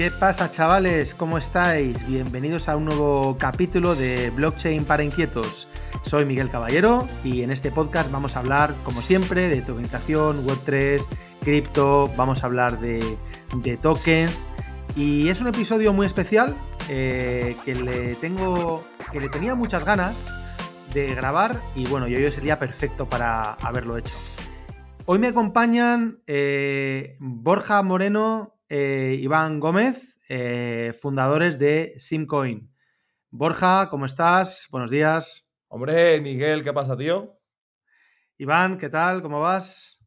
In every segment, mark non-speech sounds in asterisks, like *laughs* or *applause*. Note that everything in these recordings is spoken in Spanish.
¿Qué pasa chavales? ¿Cómo estáis? Bienvenidos a un nuevo capítulo de Blockchain para Inquietos. Soy Miguel Caballero y en este podcast vamos a hablar, como siempre, de tokenización, Web3, cripto, vamos a hablar de, tokens y es un episodio muy especial eh, que le tengo, que le tenía muchas ganas de grabar y bueno, yo hoy sería perfecto para haberlo hecho. Hoy me acompañan eh, Borja Moreno, eh, Iván Gómez, eh, fundadores de Simcoin. Borja, ¿cómo estás? Buenos días. Hombre, Miguel, ¿qué pasa, tío? Iván, ¿qué tal? ¿Cómo vas?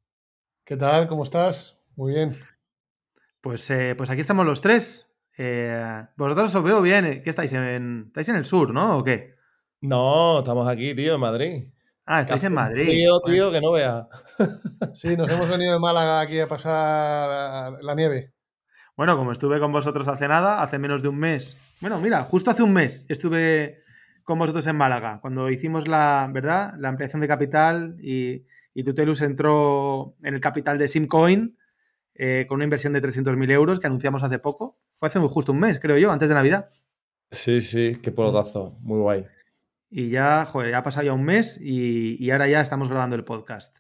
¿Qué tal? ¿Cómo estás? Muy bien. Pues, eh, pues aquí estamos los tres. Eh, vosotros os veo bien. ¿Qué estáis en, estáis en el sur, no? ¿O qué? No, estamos aquí, tío, en Madrid. Ah, estáis en Madrid. Tío, tío, que no veas. Sí, nos hemos venido de Málaga aquí a pasar la nieve. Bueno, como estuve con vosotros hace nada, hace menos de un mes. Bueno, mira, justo hace un mes estuve con vosotros en Málaga, cuando hicimos la, ¿verdad? La ampliación de capital y, y Tutelus entró en el capital de Simcoin eh, con una inversión de 300.000 euros que anunciamos hace poco. Fue hace justo un mes, creo yo, antes de Navidad. Sí, sí, qué pelotazo. Muy guay. Y ya, joder, ya ha pasado ya un mes y, y ahora ya estamos grabando el podcast.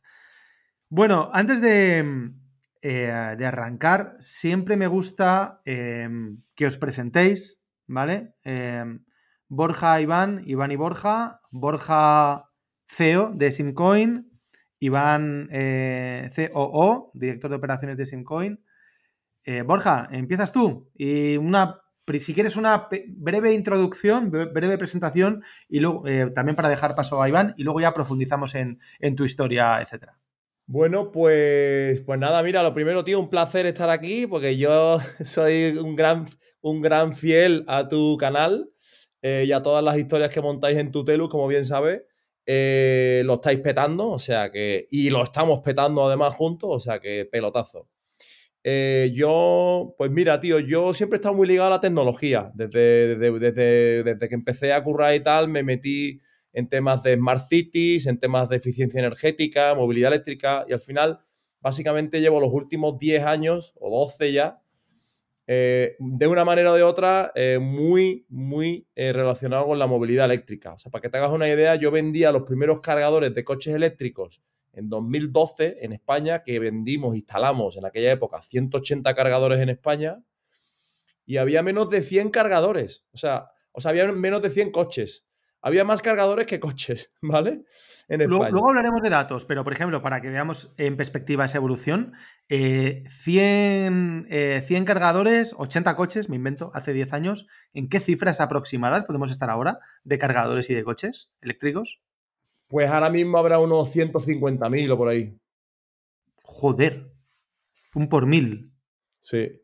Bueno, antes de, eh, de arrancar, siempre me gusta eh, que os presentéis, ¿vale? Eh, Borja, Iván, Iván y Borja, Borja CEO de Simcoin, Iván eh, COO, director de operaciones de Simcoin. Eh, Borja, empiezas tú y una, si quieres una breve introducción, bre- breve presentación y luego también para dejar paso a Iván y luego ya profundizamos en, en tu historia, etcétera. Bueno, pues, pues nada, mira, lo primero, tío, un placer estar aquí porque yo *laughs* soy un gran, un gran fiel a tu canal eh, y a todas las historias que montáis en Tutelus, como bien sabes. Eh, lo estáis petando, o sea que. Y lo estamos petando además juntos, o sea que pelotazo. Eh, yo, pues mira, tío, yo siempre he estado muy ligado a la tecnología. Desde, desde, desde- desde que empecé a currar y tal, me metí en temas de smart cities, en temas de eficiencia energética, movilidad eléctrica, y al final, básicamente llevo los últimos 10 años, o 12 ya, eh, de una manera o de otra, eh, muy, muy eh, relacionado con la movilidad eléctrica. O sea, para que te hagas una idea, yo vendía los primeros cargadores de coches eléctricos en 2012 en España, que vendimos, instalamos en aquella época 180 cargadores en España, y había menos de 100 cargadores. O sea, o sea, había menos de 100 coches. Había más cargadores que coches, *laughs* ¿vale? En Luego, hablaremos de datos, pero por ejemplo, para que veamos en perspectiva esa evolución, eh, 100, eh, 100 cargadores, 80 coches, me invento, hace 10 años, ¿en qué cifras aproximadas podemos estar ahora de cargadores y de coches eléctricos? Pues ahora mismo habrá unos 150.000 o por ahí. Joder, un por mil. Sí.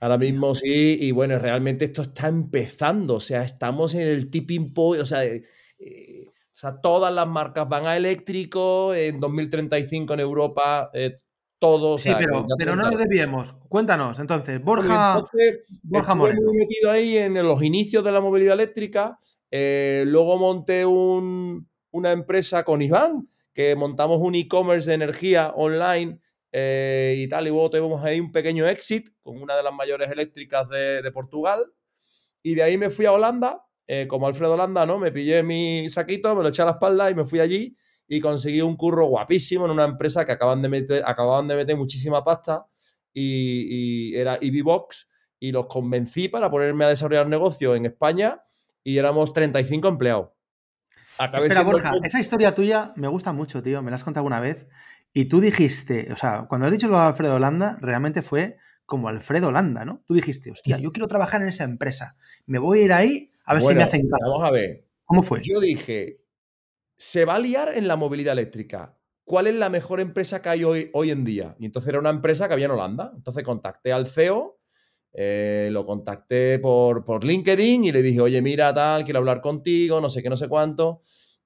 Ahora mismo sí, y bueno, realmente esto está empezando, o sea, estamos en el tipping point, o sea, eh, eh, o sea, todas las marcas van a eléctrico, en 2035 en Europa, eh, todo, o Sí, sea, pero, pero no nos desviemos. Cuéntanos, entonces, Borja, entonces, Borja Moreno. muy metido ahí en los inicios de la movilidad eléctrica. eh, luego monté un- una empresa con Iván, que montamos un e-commerce de energía online eh, y tal. Y luego tuvimos ahí un pequeño exit con una de las mayores eléctricas de, de Portugal. Y de ahí me fui a Holanda, eh, como Alfredo Holanda, ¿no? Me pillé mi saquito, me lo eché a la espalda y me fui allí y conseguí un curro guapísimo en una empresa que acaban de meter, acababan de meter muchísima pasta y, y era EVBox y los convencí para ponerme a desarrollar negocio en España y éramos 35 empleados. Acabé Espera, el Borja, top- esa historia tuya me gusta mucho, tío. Me la has contado alguna vez. Y tú dijiste, o sea, cuando has dicho lo de Alfredo Holanda, realmente fue como Alfredo Holanda, ¿no? Tú dijiste, hostia, yo quiero trabajar en esa empresa. Me voy a ir ahí a ver si me hacen caso. Vamos a ver. ¿Cómo fue? Yo dije, se va a liar en la movilidad eléctrica. ¿Cuál es la mejor empresa que hay hoy, hoy en día? Y entonces era una empresa que había en Holanda. Entonces contacté al CEO, eh, lo contacté por, por LinkedIn y le dije, oye, mira, tal, quiero hablar contigo, no sé qué, no sé cuánto.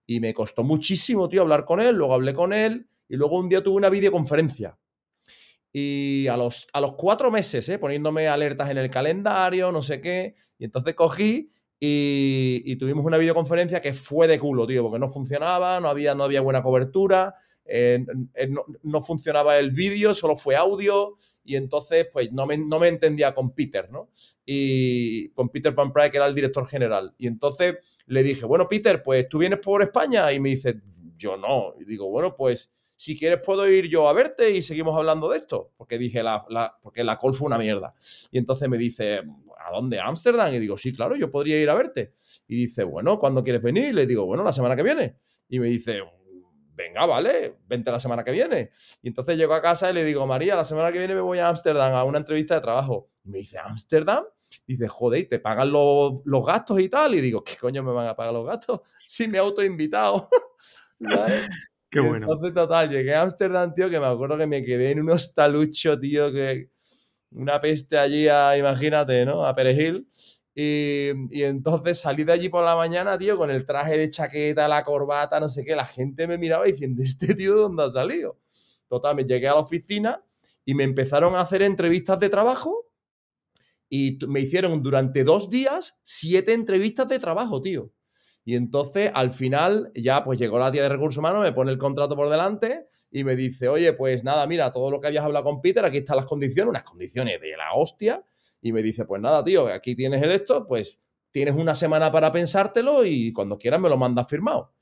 Y me costó muchísimo, tío, hablar con él. Luego hablé con él y luego un día tuve una videoconferencia. Y a los, a los cuatro meses, ¿eh? poniéndome alertas en el calendario, no sé qué. Y entonces cogí y, tuvimos una videoconferencia que fue de culo, tío, porque no funcionaba, no había, no había buena cobertura. eh, no, funcionaba el vídeo, solo fue audio y entonces pues no me, no me, entendía con Peter, ¿no? Y con Peter Van Prey, que era el director general. Y entonces le dije, bueno, Peter, pues tú vienes por España y me dice, yo no. Y digo, bueno, pues si quieres puedo ir yo a verte y seguimos hablando de esto. Porque dije, la, porque la call fue una mierda. Y entonces me dice, ¿a dónde? ¿A Ámsterdam? Y digo, sí, claro, yo podría ir a verte. Y dice, bueno, ¿cuándo quieres venir? Y le digo, bueno, la semana que viene. Y me dice, venga, vale, vente la semana que viene. Y entonces llego a casa y le digo, María, la semana que viene me voy a Ámsterdam a una entrevista de trabajo. Y me dice, ¿Ámsterdam? Y dice, joder, ¿te pagan los, los, gastos y tal? Y digo, ¿qué coño me van a pagar los gastos? *laughs* Si me he autoinvitado. *laughs* Qué bueno. Entonces, total, llegué a Ámsterdam, tío, que me acuerdo que me quedé en un hostalucho, tío, que una peste allí a, imagínate, ¿no? A Perejil. Y, y, entonces salí de allí por la mañana, tío, con el traje de chaqueta, la corbata, no sé qué. La gente me miraba diciendo, ¿este tío de dónde ha salido? Total, me llegué a la oficina y me empezaron a hacer entrevistas de trabajo y me hicieron durante dos días siete entrevistas de trabajo, tío. Y entonces, al final, ya pues llegó la tía de recursos humanos, me pone el contrato por delante y me dice, oye, pues nada, mira, todo lo que habías hablado con Peter, aquí están las condiciones, unas condiciones de la hostia. Y me dice, pues nada, tío, aquí tienes el esto, pues tienes una semana para pensártelo y cuando quieras me lo mandas firmado.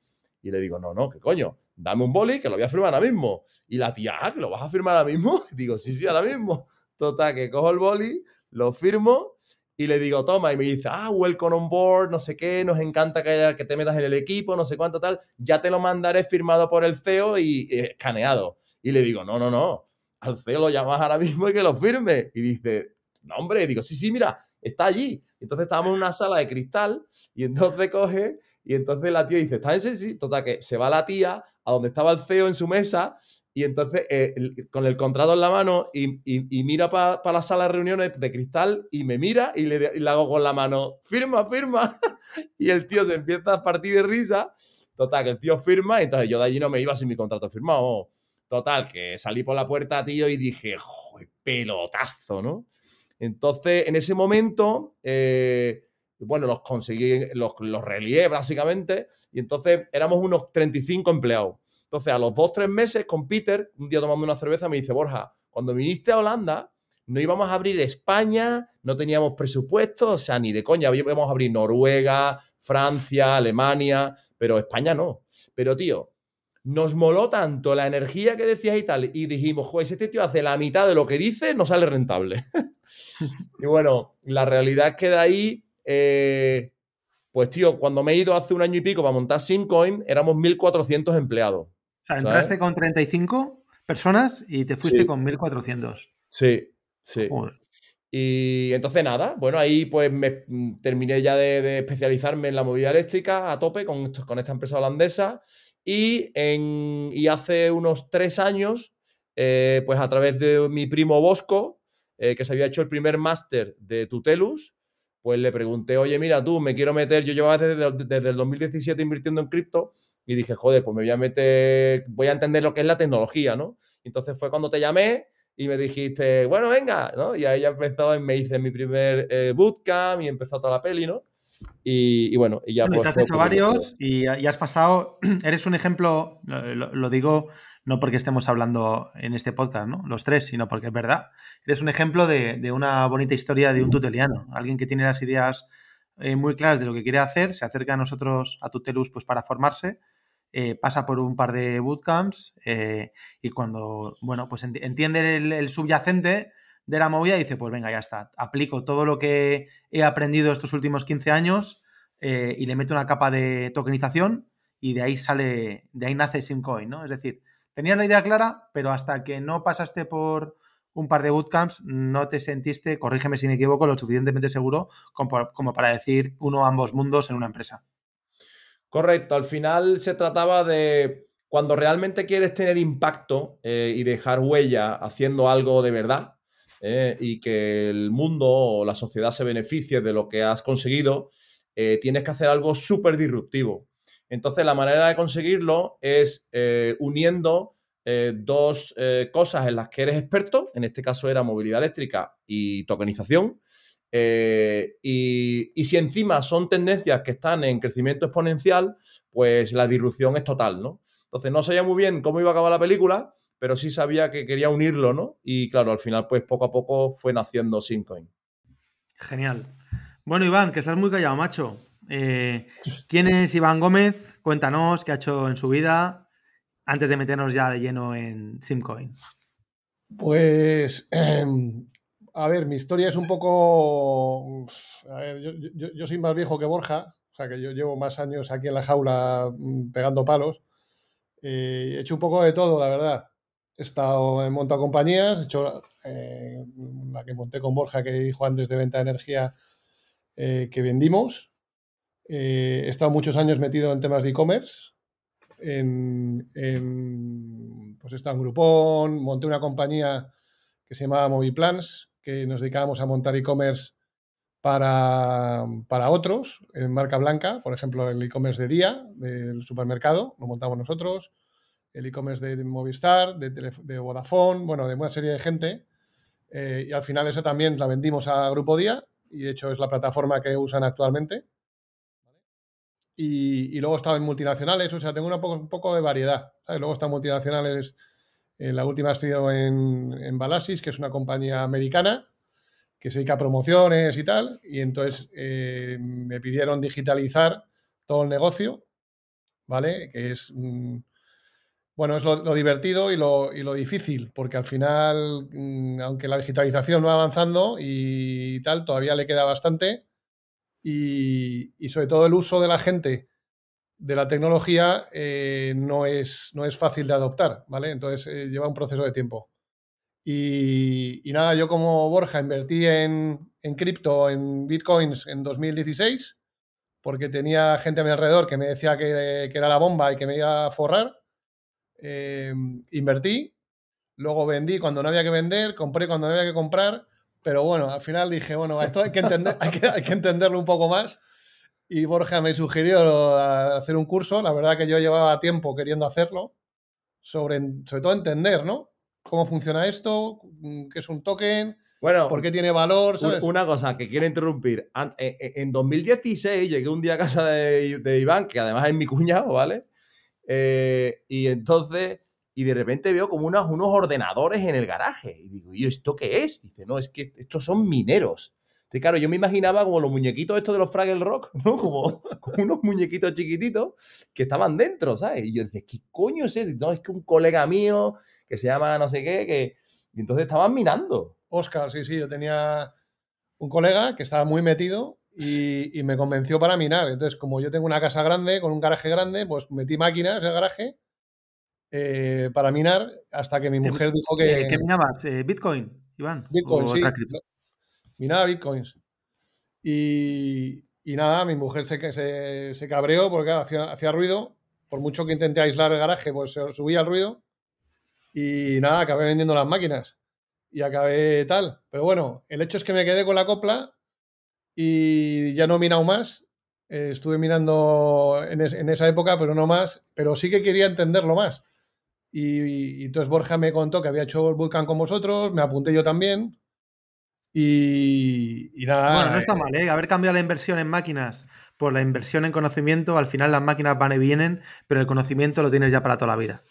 Y le digo, no, no, ¿qué coño? Dame un boli que lo voy a firmar ahora mismo. Y la tía, ah, que lo vas a firmar ahora mismo. Y *laughs* digo, sí, sí, ahora mismo. Total, que cojo el boli, lo firmo y le digo, toma, y me dice, ah, welcome on board, no sé qué, nos encanta que, te metas en el equipo, no sé cuánto tal, ya te lo mandaré firmado por el CEO y escaneado. Y le digo, no, no, no, al CEO lo llamas ahora *laughs* mismo y que lo firme. Y dice, no, hombre, digo, sí, sí, mira, está allí. Entonces estábamos en una sala de cristal y entonces coge y entonces la tía dice, ¿está en sí? Total, que se va la tía a donde estaba el CEO en su mesa y entonces, eh, con el contrato en la mano y, mira para la sala de reuniones de cristal y me mira y le, hago con la mano, firma, firma. *laughs* y el tío se empieza a partir de risa. Total, que el tío firma y entonces yo de allí no me iba sin mi contrato firmado. Total, que salí por la puerta, tío, y dije, joder, pelotazo, ¿no? Entonces, en ese momento, eh, bueno, los conseguí, los, los relié básicamente, y entonces éramos unos 35 empleados. Entonces, a los dos, tres meses, con Peter, un día tomando una cerveza, me dice, Borja, cuando viniste a Holanda, no íbamos a abrir España, no teníamos presupuesto, o sea, ni de coña, íbamos a abrir Noruega, Francia, Alemania, pero España no. Pero, tío, nos moló tanto la energía que decías y tal, y dijimos, joder, este tío hace la mitad de lo que dice, no sale rentable. *laughs* y bueno, la realidad es que de ahí, eh, pues tío, cuando me he ido hace un año y pico para montar Simcoin, éramos 1.400 empleados sea, entraste con 35 personas y te fuiste con 1400. Sí, sí. Y entonces nada, bueno, ahí pues me mm, terminé ya de, especializarme en la movilidad eléctrica a tope con, con esta empresa holandesa y, en, y hace unos tres años, eh, pues a través de mi primo Bosco, eh, que se había hecho el primer máster de Tutelus, pues le pregunté, oye, mira, tú, me quiero meter, yo llevaba desde, desde el 2017 invirtiendo en cripto y dije, joder, pues me voy a meter, voy a entender lo que es la tecnología, ¿no? Entonces fue cuando te llamé y me dijiste, bueno, venga, ¿no? Y ahí ya empezó, me hice mi primer eh, bootcamp y empezó toda la peli, ¿no? Y, bueno, y ya pues, te has hecho varios y, has pasado, *clears throat* eres un ejemplo, lo, digo no porque estemos hablando en este podcast, ¿no? Los tres, sino porque es verdad. Eres un ejemplo de, una bonita historia de un tuteliano, alguien que tiene las ideas eh, muy claras de lo que quiere hacer, se acerca a nosotros, a Tutelus, pues para formarse eh, pasa por un par de bootcamps eh, y cuando, bueno, pues entiende el, subyacente de la movida dice, pues venga, ya está, aplico todo lo que he aprendido estos últimos 15 años eh, y le meto una capa de tokenización y de ahí sale, de ahí nace Simcoin, ¿no? Es decir, tenías la idea clara, pero hasta que no pasaste por un par de bootcamps no te sentiste, corrígeme si me equivoco, lo suficientemente seguro como, como para decir uno ambos mundos en una empresa. Correcto, al final se trataba de cuando realmente quieres tener impacto eh, y dejar huella haciendo algo de verdad eh, y que el mundo o la sociedad se beneficie de lo que has conseguido, eh, tienes que hacer algo súper disruptivo. Entonces la manera de conseguirlo es uniendo dos cosas en las que eres experto, en este caso era movilidad eléctrica y tokenización, eh, y, si encima son tendencias que están en crecimiento exponencial, pues la disrupción es total, ¿no? Entonces no sabía muy bien cómo iba a acabar la película, pero sí sabía que quería unirlo, ¿no? Y claro, al final, pues poco a poco fue naciendo Simcoin. Genial. Bueno, Iván, que estás muy callado, macho. Eh, ¿Quién es Iván Gómez? Cuéntanos qué ha hecho en su vida antes de meternos ya de lleno en Simcoin. Pues, *clears throat* em, a ver, mi historia es un poco... Yo, soy más viejo que Borja, o sea que yo llevo más años aquí en la jaula mm, pegando palos. Eh, he hecho un poco de todo, la verdad. He estado en montado compañías, he hecho eh, la que monté con Borja, que dijo antes de venta de energía, que vendimos. Eh, he estado muchos años metido en temas de e-commerce. En, pues he estado en Groupon, monté una compañía que se llamaba Moviplans, nos dedicábamos a montar e-commerce para, para, otros, en marca blanca, por ejemplo, el e-commerce de día del supermercado, lo montamos nosotros, el e-commerce de, Movistar, de, de, Vodafone, bueno, de una serie de gente. Eh, y al final eso también la vendimos a Grupo Día y de hecho es la plataforma que usan actualmente y, luego he estado en multinacionales, o sea, tengo un poco de variedad. Luego he estado en multinacionales, eh, la última ha sido en, en Balasis, que es una compañía americana que se dedica a promociones y tal, y entonces eh, me pidieron digitalizar todo el negocio, ¿vale? Que es, mm, bueno, es lo, divertido y lo, y lo, difícil, porque al final, mm, aunque la digitalización va avanzando y tal, todavía le queda bastante y, sobre todo el uso de la gente de la tecnología eh, no, es, no es fácil de adoptar, ¿vale? Entonces eh, lleva un proceso de tiempo. Y, nada, yo como Borja invertí en, en cripto, en bitcoins en 2016, porque tenía gente a mi alrededor que me decía que, era la bomba y que me iba a forrar. Eh, invertí, luego vendí cuando no había que vender, compré cuando no había que comprar pero bueno, al final dije, bueno, esto hay que, entender, hay que, entenderlo un poco más. Y Borja me sugirió hacer un curso. La verdad que yo llevaba tiempo queriendo hacerlo. Sobre, sobre todo entender, ¿no? Cómo funciona esto, qué es un token, bueno, por qué tiene valor. Una cosa que quiero interrumpir. E, e, en 2016 llegué un día a casa de, Iván, que además es mi cuñado, ¿vale? Eh, y entonces y de repente veo como unos, unos ordenadores en el garaje. Y digo, ¿y esto qué es? dice, no, es que estos son mineros. Entonces, claro, yo me imaginaba como los muñequitos estos de los Fraggle Rock, *laughs* ¿no? Como, unos muñequitos chiquititos que estaban dentro, ¿sabes? Y yo decía, ¿qué coño es eso? No, es que un colega mío que se llama no sé qué, que... Y entonces estaban minando. Oscar, sí, sí, yo tenía un colega que estaba muy metido y, y, me convenció para minar. Entonces, como yo tengo una casa grande, con un garaje grande, pues metí máquinas en el garaje eh, para minar hasta que mi mujer dijo que... ¿Qué minabas? Eh, ¿Bitcoin, Iván? Bitcoin, sí. Minaba bitcoins. Y, nada, mi mujer se, se, cabreó porque hacía, ruido. Por mucho que intenté aislar el garaje, pues subía el ruido. Y nada, acabé vendiendo las máquinas. Y acabé tal. Pero bueno, el hecho es que me quedé con la copla y ya no he minado más. Eh, estuve minando en, en, esa época, pero no más. Pero sí que quería entenderlo más. Y, entonces Borja me contó que había hecho el bootcamp con vosotros, me apunté yo también. Y, nada. Bueno, no está eh, mal, ¿eh? Haber cambiado la inversión en máquinas por la inversión en conocimiento, al final las máquinas van y vienen, pero el conocimiento lo tienes ya para toda la vida.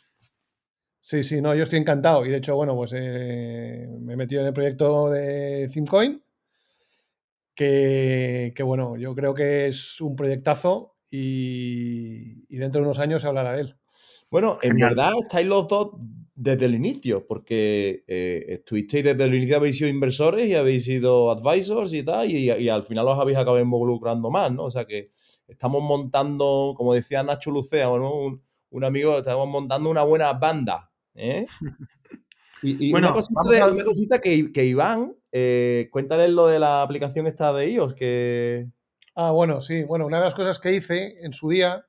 Sí, sí, no, yo estoy encantado. Y de hecho, bueno, pues eh, me he metido en el proyecto de Thimcoin, que, que, bueno, yo creo que es un proyectazo y, y dentro de unos años se hablará de él. Bueno, en verdad estáis los dos desde el inicio, porque eh, estuvisteis desde el inicio, habéis sido inversores y habéis sido advisors y tal, y, al final os habéis acabado involucrando más, ¿no? O sea que estamos montando, como decía Nacho Lucea, un, amigo, estamos montando una buena banda, ¿eh? *laughs* Y, bueno, una cosita, que, que, Iván, eh, cuéntales lo de la aplicación esta de iOS, que... Ah, bueno, sí, bueno, una de las cosas que hice en su día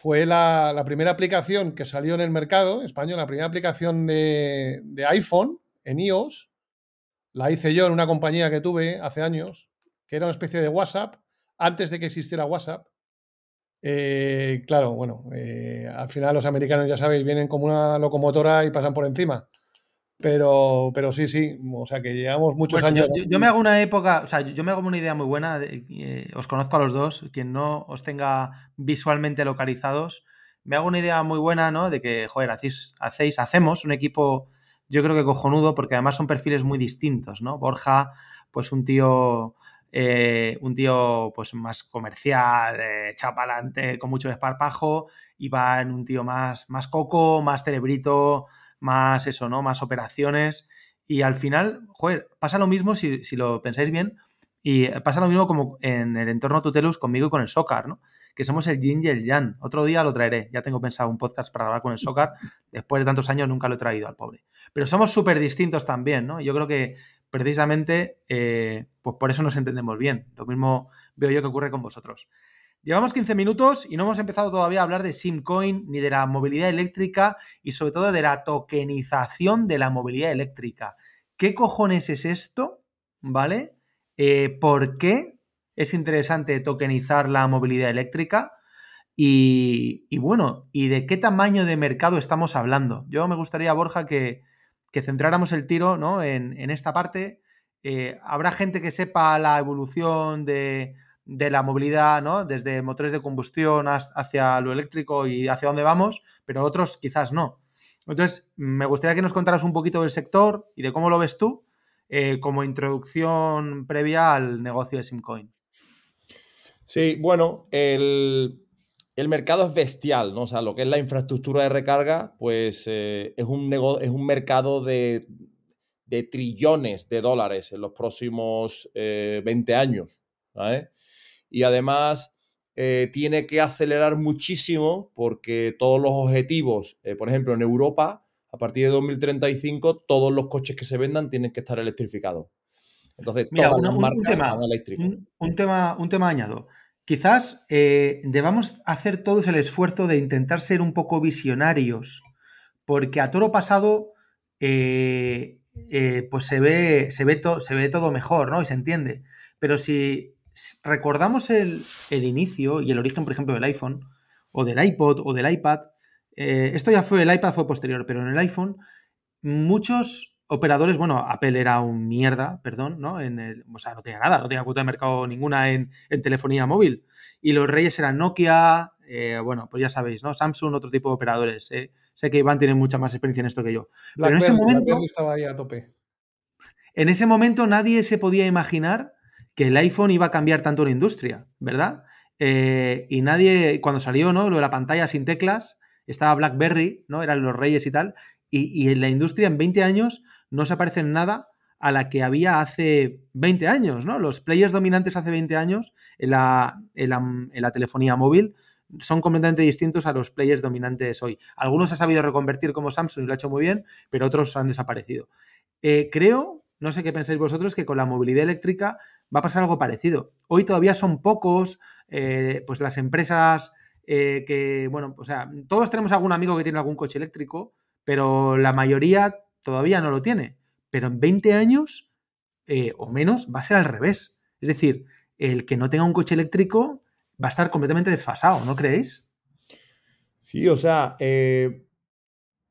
fue la, primera aplicación que salió en el mercado español, la primera aplicación de, iPhone en iOS. La hice yo en una compañía que tuve hace años, que era una especie de WhatsApp, antes de que existiera WhatsApp. Eh, claro, bueno, eh, al final los americanos, ya sabéis, vienen como una locomotora y pasan por encima. Pero, pero sí, sí, o sea que llevamos muchos años. Yo, me hago una época, o sea, yo me hago una idea muy buena, eh, os conozco a los dos, quien no os tenga visualmente localizados, me hago una idea muy buena, ¿no? De que, joder, hacéis, hacéis, hacemos un equipo, yo creo que cojonudo, porque además son perfiles muy distintos, ¿no? Borja, pues un tío, eh, un tío pues más comercial, eh, chapalante, con mucho desparpajo, Iván, un tío más, más coco, más cerebrito, más eso, ¿no? Más operaciones. Y al final, joder, pasa lo mismo si, si lo pensáis bien, y pasa lo mismo como en el entorno Tutelus conmigo y con el Socar, ¿no? Que somos el yin y el yang. Otro día lo traeré. Ya tengo pensado un podcast para hablar con el Socar. Después de tantos años nunca lo he traído al pobre. Pero somos súper distintos también, ¿no? Yo creo que precisamente eh, pues por eso nos entendemos bien. Lo mismo veo yo que ocurre con vosotros. Llevamos 15 minutos y no hemos empezado todavía a hablar de Simcoin ni de la movilidad eléctrica y sobre todo de la tokenización de la movilidad eléctrica. ¿Qué cojones es esto? ¿Vale? Eh, por qué es interesante tokenizar la movilidad eléctrica y, bueno, y de qué tamaño de mercado estamos hablando. Yo me gustaría, Borja, que, centráramos el tiro ¿no? en, esta parte. Eh, habrá gente que sepa la evolución de, la movilidad, ¿no? Desde motores de combustión hacia lo eléctrico y hacia dónde vamos, pero otros quizás no. Entonces, me gustaría que nos contaras un poquito del sector y de cómo lo ves tú eh, como introducción previa al negocio de Simcoin. Sí, bueno, el, mercado es bestial, ¿no? O sea, lo que es la infraestructura de recarga, pues eh, es, un es un mercado de, trillones de dólares en los próximos 20 eh, años, Y además tiene que acelerar muchísimo porque todos los objetivos, por ejemplo, en Europa, a partir de 2035 todos los coches que se vendan tienen que estar electrificados. Entonces, Mira, un, tema, un, tema, un tema añado. Quizás eh, debamos hacer todos el esfuerzo de intentar ser un poco visionarios, porque a toro pasado eh, eh, pues se ve, se, ve se ve todo mejor, ¿no? Y se entiende. Pero si recordamos el, el inicio y el origen, por ejemplo, del iPhone, o del iPod, o del iPad, eh, esto ya fue, el iPad fue posterior, pero en el iPhone muchos operadores, bueno, Apple era un mierda, perdón, ¿no? En el, o sea, no tenía nada, no tenía cuota de mercado ninguna en, telefonía móvil. Y los reyes eran Nokia, eh, bueno, pues ya sabéis, ¿no? Samsung, otro tipo de operadores. Eh. Sé que Iván tiene mucha más experiencia en esto que yo. pero en ese momento... Estaba ahí a tope. En ese momento nadie se podía imaginar que el iPhone iba a cambiar tanto la industria, ¿verdad? y nadie, cuando salió, ¿no? Lo de la pantalla sin teclas, estaba BlackBerry, ¿no? Eran los reyes y tal. Y, en la industria en 20 años no se parece en nada a la que había hace 20 años, ¿no? Los players dominantes hace 20 años en la, en la, telefonía móvil son completamente distintos a los players dominantes hoy. Algunos ha sabido reconvertir como Samsung y lo ha hecho muy bien, pero otros han desaparecido. Eh, creo, no sé qué pensáis vosotros, que con la movilidad eléctrica va a pasar algo parecido. Hoy todavía son pocos, eh, pues las empresas eh, que, bueno, o sea, todos tenemos algún amigo que tiene algún coche eléctrico, pero la mayoría todavía no lo tiene. Pero en 20 años eh, o menos va a ser al revés. Es decir, el que no tenga un coche eléctrico va a estar completamente desfasado, ¿no creéis? Sí, o sea,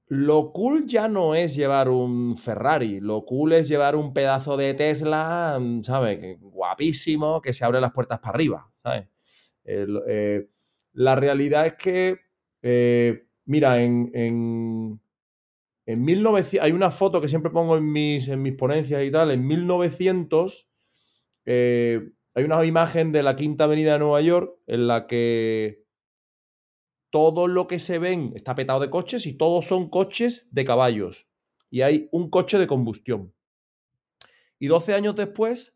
lo cool ya no es llevar un Ferrari, lo cool es llevar un pedazo de Tesla, ¿sabes? Guapísimo, que se abre las puertas para arriba, ¿sabes? La realidad es que, eh, mira, en, en, 1900, hay una foto que siempre pongo en mis, en mis ponencias y tal, en 1900 eh, hay una imagen de la Quinta Avenida de Nueva York en la que todo lo que se ven está petado de coches y todos son coches de caballos. Y hay un coche de combustión. Y 12 años después,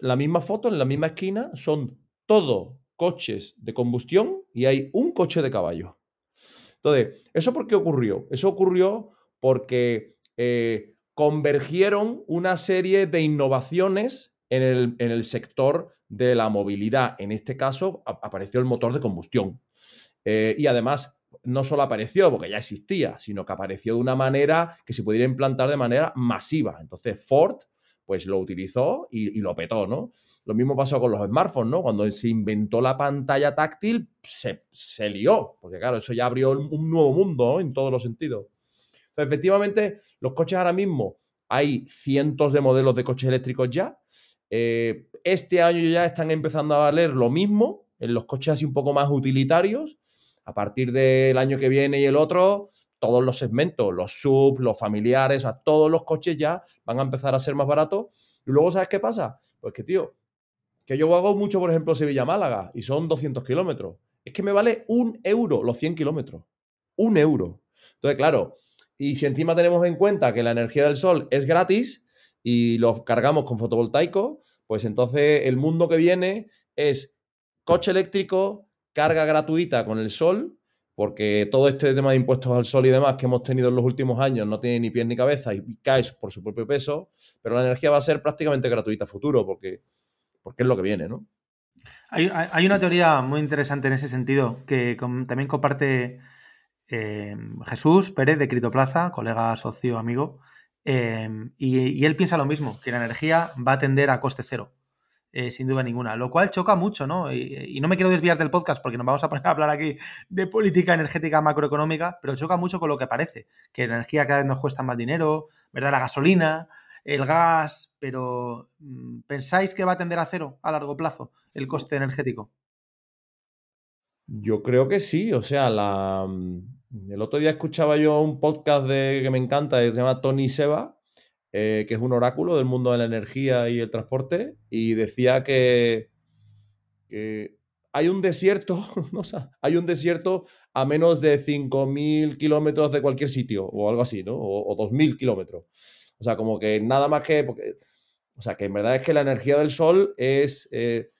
la misma foto en la misma esquina son todo coches de combustión y hay un coche de caballo. Entonces, ¿eso por qué ocurrió? Eso ocurrió porque eh, convergieron una serie de innovaciones en el, en el, sector de la movilidad. En este caso, apareció el motor de combustión. Eh, y además, no solo apareció porque ya existía, sino que apareció de una manera que se pudiera implantar de manera masiva. Entonces, Ford, pues lo utilizó y, lo petó, ¿no? Lo mismo pasó con los smartphones, ¿no? Cuando se inventó la pantalla táctil, se, se lió, porque claro, eso ya abrió un nuevo mundo en todos los sentidos. efectivamente, los coches ahora mismo, hay cientos de modelos de coches eléctricos ya. Eh, este año ya están empezando a valer lo mismo en los coches así un poco más utilitarios. A partir del año que viene y el otro, todos los segmentos, los sub, los familiares, o todos los coches ya van a empezar a ser más baratos. Y luego, ¿sabes qué pasa? Pues que, tío, que yo hago mucho, por ejemplo, Sevilla-Málaga y son 200 kilómetros. Es que me vale un euro los 100 kilómetros. Un euro. Entonces, claro, y si encima tenemos en cuenta que la energía del sol es gratis y lo cargamos con fotovoltaico, pues entonces el mundo que viene es coche eléctrico, carga gratuita con el sol, porque todo este tema de impuestos al sol y demás que hemos tenido en los últimos años no tiene ni pies ni cabeza y caes por su propio peso, pero la energía va a ser prácticamente gratuita a futuro, porque, porque es lo que viene, ¿no? Hay, una teoría muy interesante en ese sentido que también comparte eh, Jesús Pérez de Critoplaza, colega, socio, amigo, eh, y, él piensa lo mismo, que la energía va a tender a coste cero. Eh, sin duda ninguna, lo cual choca mucho, ¿no? Y, no me quiero desviar del podcast porque nos vamos a poner a hablar aquí de política energética macroeconómica, pero choca mucho con lo que parece, que la energía cada vez nos cuesta más dinero, ¿verdad? La gasolina, el gas, pero mm, ¿pensáis que va a tender a cero a largo plazo el coste energético? Yo creo que sí, o sea, la... Mm, el otro día escuchaba yo un podcast de, que me encanta, que se llama Tony Seba, eh, que es un oráculo del mundo de la energía y el transporte, y decía que, hay un desierto, *laughs* o sea, hay un desierto a menos de 5.000 kilómetros de cualquier sitio, o algo así, ¿no? O, 2.000 kilómetros. O sea, como que nada más que... Porque, o sea, que en verdad es que la energía del sol es... Eh,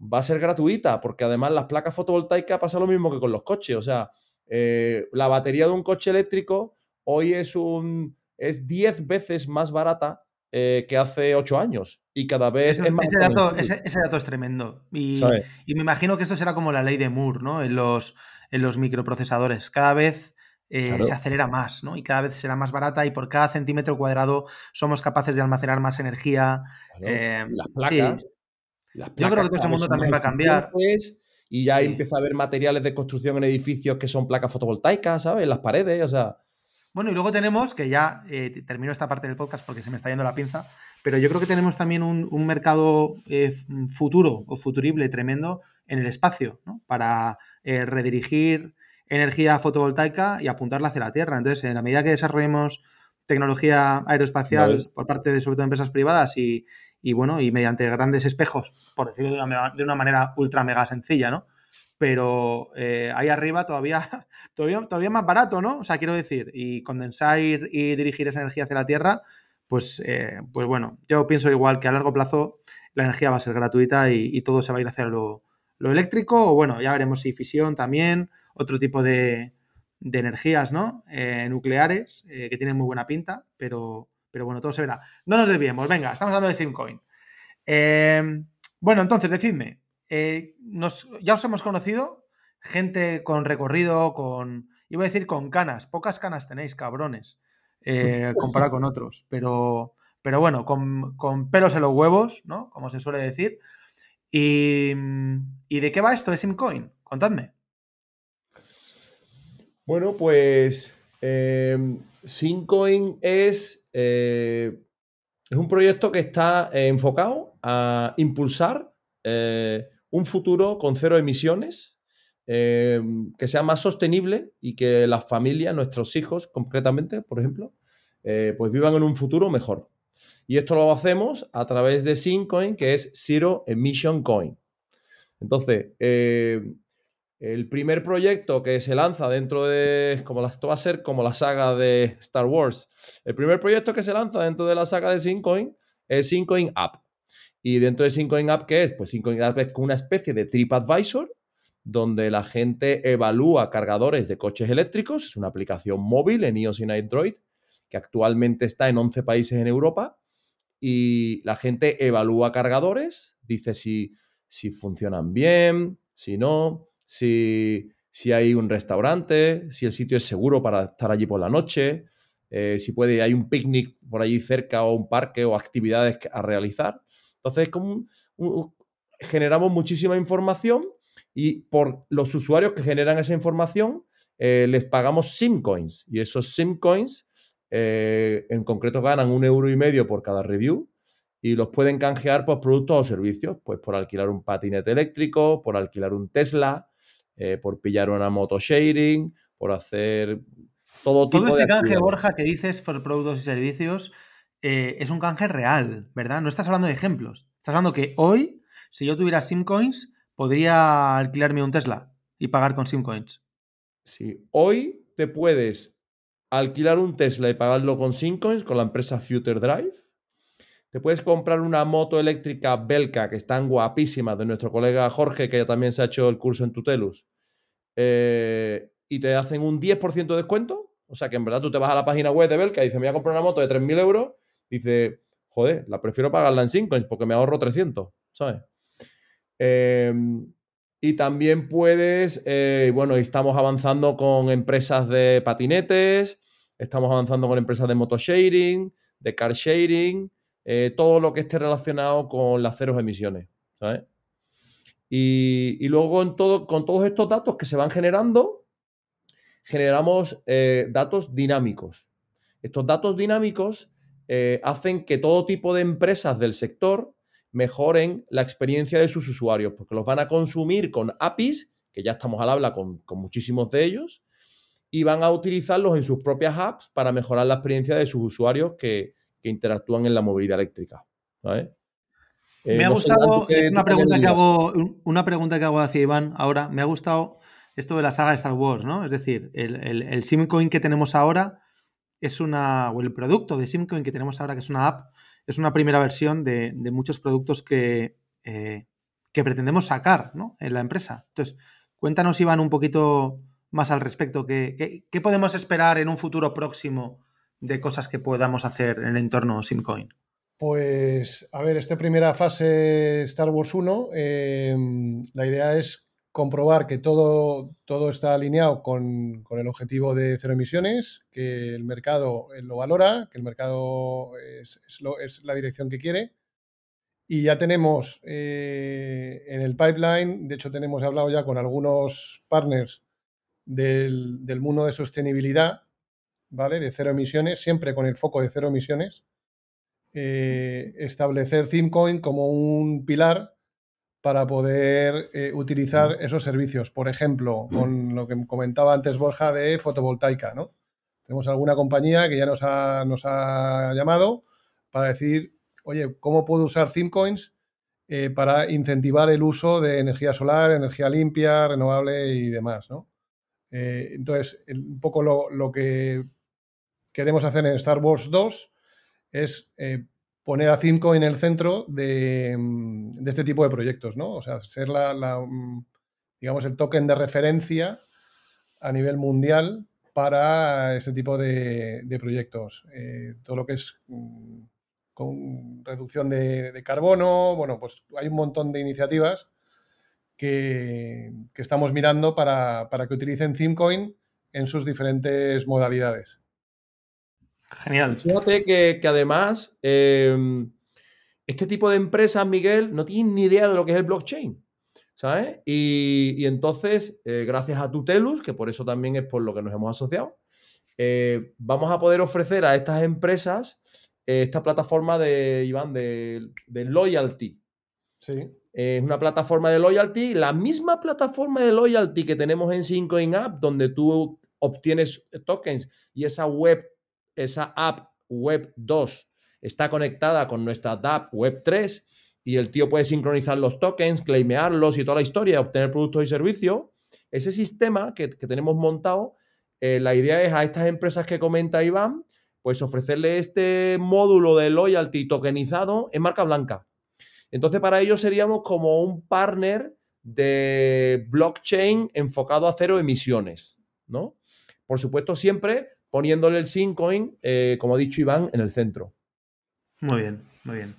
va a ser gratuita, porque además las placas fotovoltaicas pasa lo mismo que con los coches. O sea, eh, la batería de un coche eléctrico hoy es un es 10 veces más barata eh, que hace 8 años y cada vez es más ese dato, ese, dato, es tremendo. Y, me imagino que esto será como la ley de Moore, ¿no? En los, en los microprocesadores. Cada vez eh, se acelera más, ¿no? Y cada vez será más barata y por cada centímetro cuadrado somos capaces de almacenar más energía. Eh, las, placas, Yo creo que todo este mundo también va a cambiar. Y ya empieza a haber materiales de construcción en edificios que son placas fotovoltaicas, ¿sabes? En las paredes, o sea. Bueno, y luego tenemos, que ya eh, termino esta parte del podcast porque se me está yendo la pinza, pero yo creo que tenemos también un, mercado eh, futuro o futurible tremendo en el espacio, ¿no? Para eh, redirigir energía fotovoltaica y apuntarla hacia la Tierra. Entonces, en la medida que desarrollemos tecnología aeroespacial por parte de sobre todo empresas privadas y, bueno, y mediante grandes espejos, por decirlo de una, de una manera ultra mega sencilla, ¿no? Pero eh, ahí arriba todavía, *laughs* todavía, todavía más barato, ¿no? O sea, quiero decir, y condensar y, dirigir esa energía hacia la Tierra, pues, eh, pues bueno, yo pienso igual que a largo plazo la energía va a ser gratuita y, todo se va a ir hacia lo, eléctrico, o bueno, ya veremos si fisión también, otro tipo de, energías, ¿no? Eh, nucleares, que tienen muy buena pinta, pero, pero bueno, todo se verá. No nos desviemos, venga, estamos hablando de Simcoin. bueno, entonces, decidme, eh, nos, ya os hemos conocido, gente con recorrido, con, iba a decir con canas, pocas canas tenéis, cabrones, eh, comparado con otros, pero, pero bueno, con, pelos en los huevos, ¿no? Como se suele decir. ¿Y, de qué va esto de Simcoin? Contadme. Bueno, pues eh, Simcoin es, es un proyecto que está enfocado a impulsar un futuro con cero emisiones, eh, que sea más sostenible y que las familias, nuestros hijos concretamente, por ejemplo, eh, pues vivan en un futuro mejor. Y esto lo hacemos a través de Syncoin, que es Zero Emission Coin. Entonces, eh, el primer proyecto que se lanza dentro de, como esto va a ser como la saga de Star Wars, el primer proyecto que se lanza dentro de la saga de Syncoin es Syncoin App. Y dentro de Syncoin App, ¿qué es? Pues Syncoin App es una especie de TripAdvisor donde la gente evalúa cargadores de coches eléctricos. Es una aplicación móvil en iOS y en Android que actualmente está en 11 países en Europa. Y la gente evalúa cargadores, dice si, si funcionan bien, si no, si, si hay un restaurante, si el sitio es seguro para estar allí por la noche, eh, si puede, hay un picnic por allí cerca o un parque o actividades a realizar. Entonces, como generamos muchísima información y por los usuarios que generan esa información eh, les pagamos SimCoins y esos SimCoins eh, en concreto ganan un euro y medio por cada review y los pueden canjear por productos o servicios, pues por alquilar un patinete eléctrico, por alquilar un Tesla, eh, por pillar una moto sharing, por hacer todo tipo todo este de canje. Borja, que dices por productos y servicios, eh, es un canje real, ¿verdad? No estás hablando de ejemplos. Estás hablando que hoy, si yo tuviera Simcoins, podría alquilarme un Tesla y pagar con Simcoins. Sí, hoy te puedes alquilar un Tesla y pagarlo con Simcoins con la empresa Future Drive. Te puedes comprar una moto eléctrica Belka, que están guapísimas, de nuestro colega Jorge, que ya también se ha hecho el curso en Tutelus. eh, y te hacen un 10% de descuento. O sea que en verdad tú te vas a la página web de Belka y dices, me voy a comprar una moto de 3.000 euros. Dice, joder, la prefiero pagarla en Simcoins porque me ahorro 300, ¿sabes? Eh, y también puedes, eh, bueno, estamos avanzando con empresas de patinetes, estamos avanzando con empresas de motosharing, de car sharing, eh, todo lo que esté relacionado con las ceros emisiones, ¿sabes? Y, y luego en todo, con todos estos datos que se van generando, generamos eh, datos dinámicos. Estos datos dinámicos eh, hacen que todo tipo de empresas del sector mejoren la experiencia de sus usuarios, porque los van a consumir con APIs, que ya estamos al habla con, con muchísimos de ellos, y van a utilizarlos en sus propias apps para mejorar la experiencia de sus usuarios que, que interactúan en la movilidad eléctrica. ¿vale? Eh, Me ha no gustado, Dani, ¿qué es una pregunta que hago, una pregunta que hago hacia Iván ahora. Me ha gustado esto de la saga de Star Wars, ¿no? Es decir, el, el, el Simcoin que tenemos ahora es una, o el producto de Simcoin que tenemos ahora, que es una app, es una primera versión de, de muchos productos que, eh, que pretendemos sacar ¿no? en la empresa. Entonces, cuéntanos, Iván, un poquito más al respecto. ¿Qué, qué, podemos esperar en un futuro próximo de cosas que podamos hacer en el entorno Simcoin? Pues, a ver, esta primera fase Star Wars 1, eh, la idea es comprobar que todo, todo está alineado con, con, el objetivo de cero emisiones, que el mercado eh, lo valora, que el mercado es, es, la dirección que quiere. Y ya tenemos eh, en el pipeline, de hecho tenemos hablado ya con algunos partners del, del mundo de sostenibilidad, ¿vale? De cero emisiones, siempre con el foco de cero emisiones. Eh, establecer Themcoin como un pilar para poder eh, utilizar esos servicios. Por ejemplo, con lo que comentaba antes Borja de fotovoltaica, ¿no? Tenemos alguna compañía que ya nos ha, nos ha llamado para decir, oye, ¿cómo puedo usar Themcoins eh, para incentivar el uso de energía solar, energía limpia, renovable y demás, ¿no? Eh, entonces, un poco lo, lo, que queremos hacer en Star Wars 2 es eh, poner a Cimco en el centro de, de, este tipo de proyectos, ¿no? O sea, ser la, la, digamos, el token de referencia a nivel mundial para ese tipo de, proyectos. Eh, todo lo que es mm, con reducción de, carbono, bueno, pues hay un montón de iniciativas que, estamos mirando para, que utilicen Themcoin en sus diferentes modalidades. Genial. Fíjate que, que además eh, este tipo de empresas, Miguel, no tienen ni idea de lo que es el blockchain. ¿Sabes? Y, y entonces, eh, gracias a Tutelus, que por eso también es por lo que nos hemos asociado, eh, vamos a poder ofrecer a estas empresas eh, esta plataforma de, Iván, de, de loyalty. Sí. Es una plataforma de loyalty, la misma plataforma de loyalty que tenemos en Syncoin App, donde tú obtienes tokens y esa web, esa app web 2 está conectada con nuestra app web 3 y el tío puede sincronizar los tokens, claimearlos y toda la historia, obtener productos y servicios. Ese sistema que, que tenemos montado, eh, la idea es a estas empresas que comenta Iván, pues ofrecerle este módulo de loyalty tokenizado en marca blanca. Entonces, para ellos seríamos como un partner de blockchain enfocado a cero emisiones, ¿no? Por supuesto, siempre poniéndole el Syncoin, eh, como ha dicho Iván, en el centro. Muy bien, muy bien.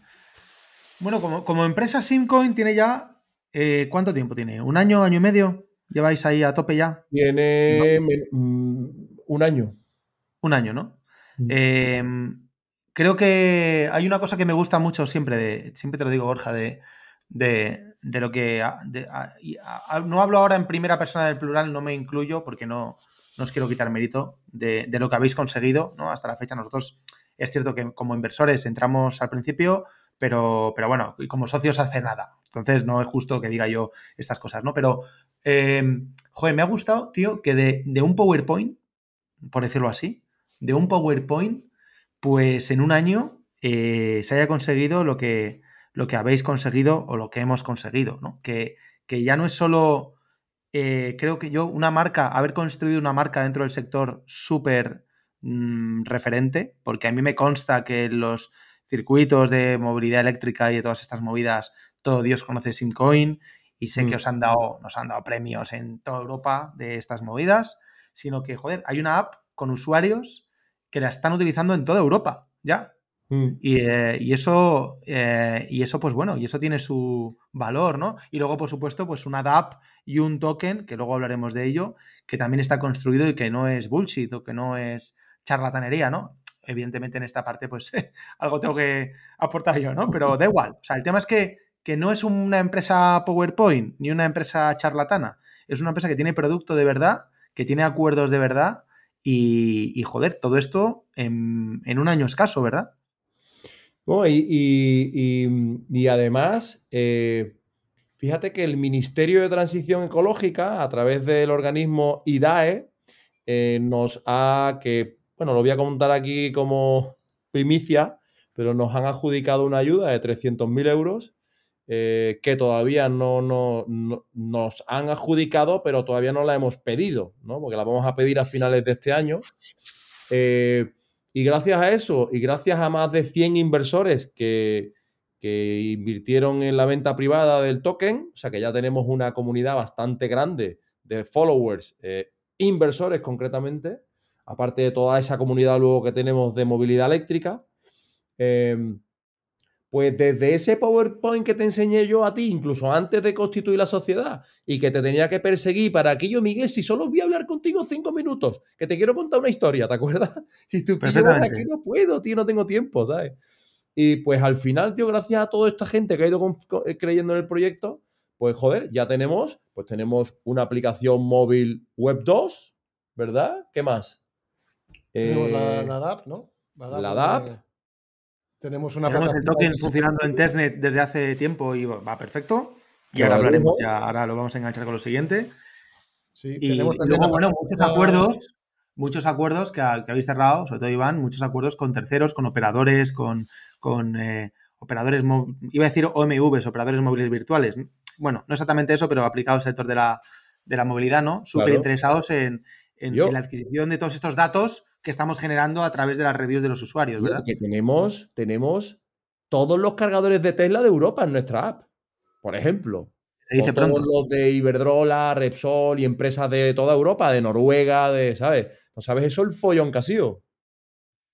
Bueno, como, como empresa Simcoin tiene ya. Eh, ¿Cuánto tiempo tiene? ¿Un año, año y medio? ¿Lleváis ahí a tope ya? Tiene no. un año. Un año, ¿no? Mm. Eh, creo que hay una cosa que me gusta mucho siempre, de, siempre te lo digo, Borja, de, de, de lo que. De, a, a, no hablo ahora en primera persona del plural, no me incluyo porque no, no os quiero quitar mérito de, lo que habéis conseguido ¿no? hasta la fecha. Nosotros es cierto que como inversores entramos al principio, pero, pero bueno, como socios hace nada. Entonces no es justo que diga yo estas cosas, ¿no? Pero, eh, joder, me ha gustado, tío, que de, de un PowerPoint, por decirlo así, de un PowerPoint, pues en un año eh, se haya conseguido lo que, lo que habéis conseguido o lo que hemos conseguido, ¿no? Que, que ya no es solo, eh, creo que yo, una marca, haber construido una marca dentro del sector súper mm, referente, porque a mí me consta que los circuitos de movilidad eléctrica y de todas estas movidas, todo Dios conoce Simcoin y sé que Mm. os han dado, nos han dado premios en toda Europa de estas movidas, sino que, joder, hay una app con usuarios que la están utilizando en toda Europa, ya. Mm. Y, eh, y eso, eh, y eso, pues bueno, y eso tiene su valor, ¿no? Y luego, por supuesto, pues una DApp y un token, que luego hablaremos de ello, que también está construido y que no es bullshit o que no es charlatanería, ¿no? Evidentemente en esta parte, pues *laughs* algo tengo que aportar yo, ¿no? Pero da igual. O sea, el tema es que, que no es una empresa PowerPoint ni una empresa charlatana. Es una empresa que tiene producto de verdad, que tiene acuerdos de verdad y, joder, todo esto en un año escaso, ¿verdad? Y, además, eh, fíjate que el Ministerio de Transición Ecológica, a través del organismo IDAE, eh, nos ha, que, bueno, lo voy a contar aquí como primicia, pero nos han adjudicado una ayuda de 300.000 euros eh, que todavía no, no- no- nos han adjudicado, pero todavía no la hemos pedido, ¿no? Porque la vamos a pedir a finales de este año. Y gracias a eso, y gracias a más de 100 inversores que, que invirtieron en la venta privada del token, o sea que ya tenemos una comunidad bastante grande de followers, eh, inversores concretamente, aparte de toda esa comunidad luego que tenemos de movilidad eléctrica. eh, pues desde ese PowerPoint que te enseñé yo a ti, incluso antes de constituir la sociedad, y que te tenía que perseguir para aquello, Miguel, si solo voy a hablar contigo cinco minutos, que te quiero contar una historia, ¿te acuerdas? *laughs* Y tú, que yo aquí no puedo, tío, no tengo tiempo, ¿sabes? Y pues al final, tío, gracias a toda esta gente que ha ido con- con- eh, creyendo en el proyecto, pues joder, ya tenemos, pues tenemos una aplicación móvil web 2, ¿verdad? ¿Qué más? La, Eh, la DAP, ¿no? la donde DAP. Tenemos una Tenemos el token funcionando en testnet desde hace tiempo y va perfecto. Y ahora hablaremos, ya, ahora lo vamos a enganchar con lo siguiente. Sí, Y tenemos también luego, bueno, muchos acuerdos, muchos acuerdos que, ha- que habéis cerrado, sobre todo Iván, muchos acuerdos con terceros, con operadores, con, con eh, operadores, iba a decir OMVs, operadores móviles virtuales. Bueno, no exactamente eso, pero aplicado al sector de la, de la movilidad, ¿no? Súper Claro. interesados en, en la adquisición de todos estos datos que estamos generando a través de las reviews de los usuarios, ¿verdad? Que tenemos, tenemos todos los cargadores de Tesla de Europa en nuestra app, por ejemplo. Se dice todos pronto. los de Iberdrola, Repsol y empresas de toda Europa, de Noruega, de, ¿sabes? ¿No sabes eso el follón que ha sido?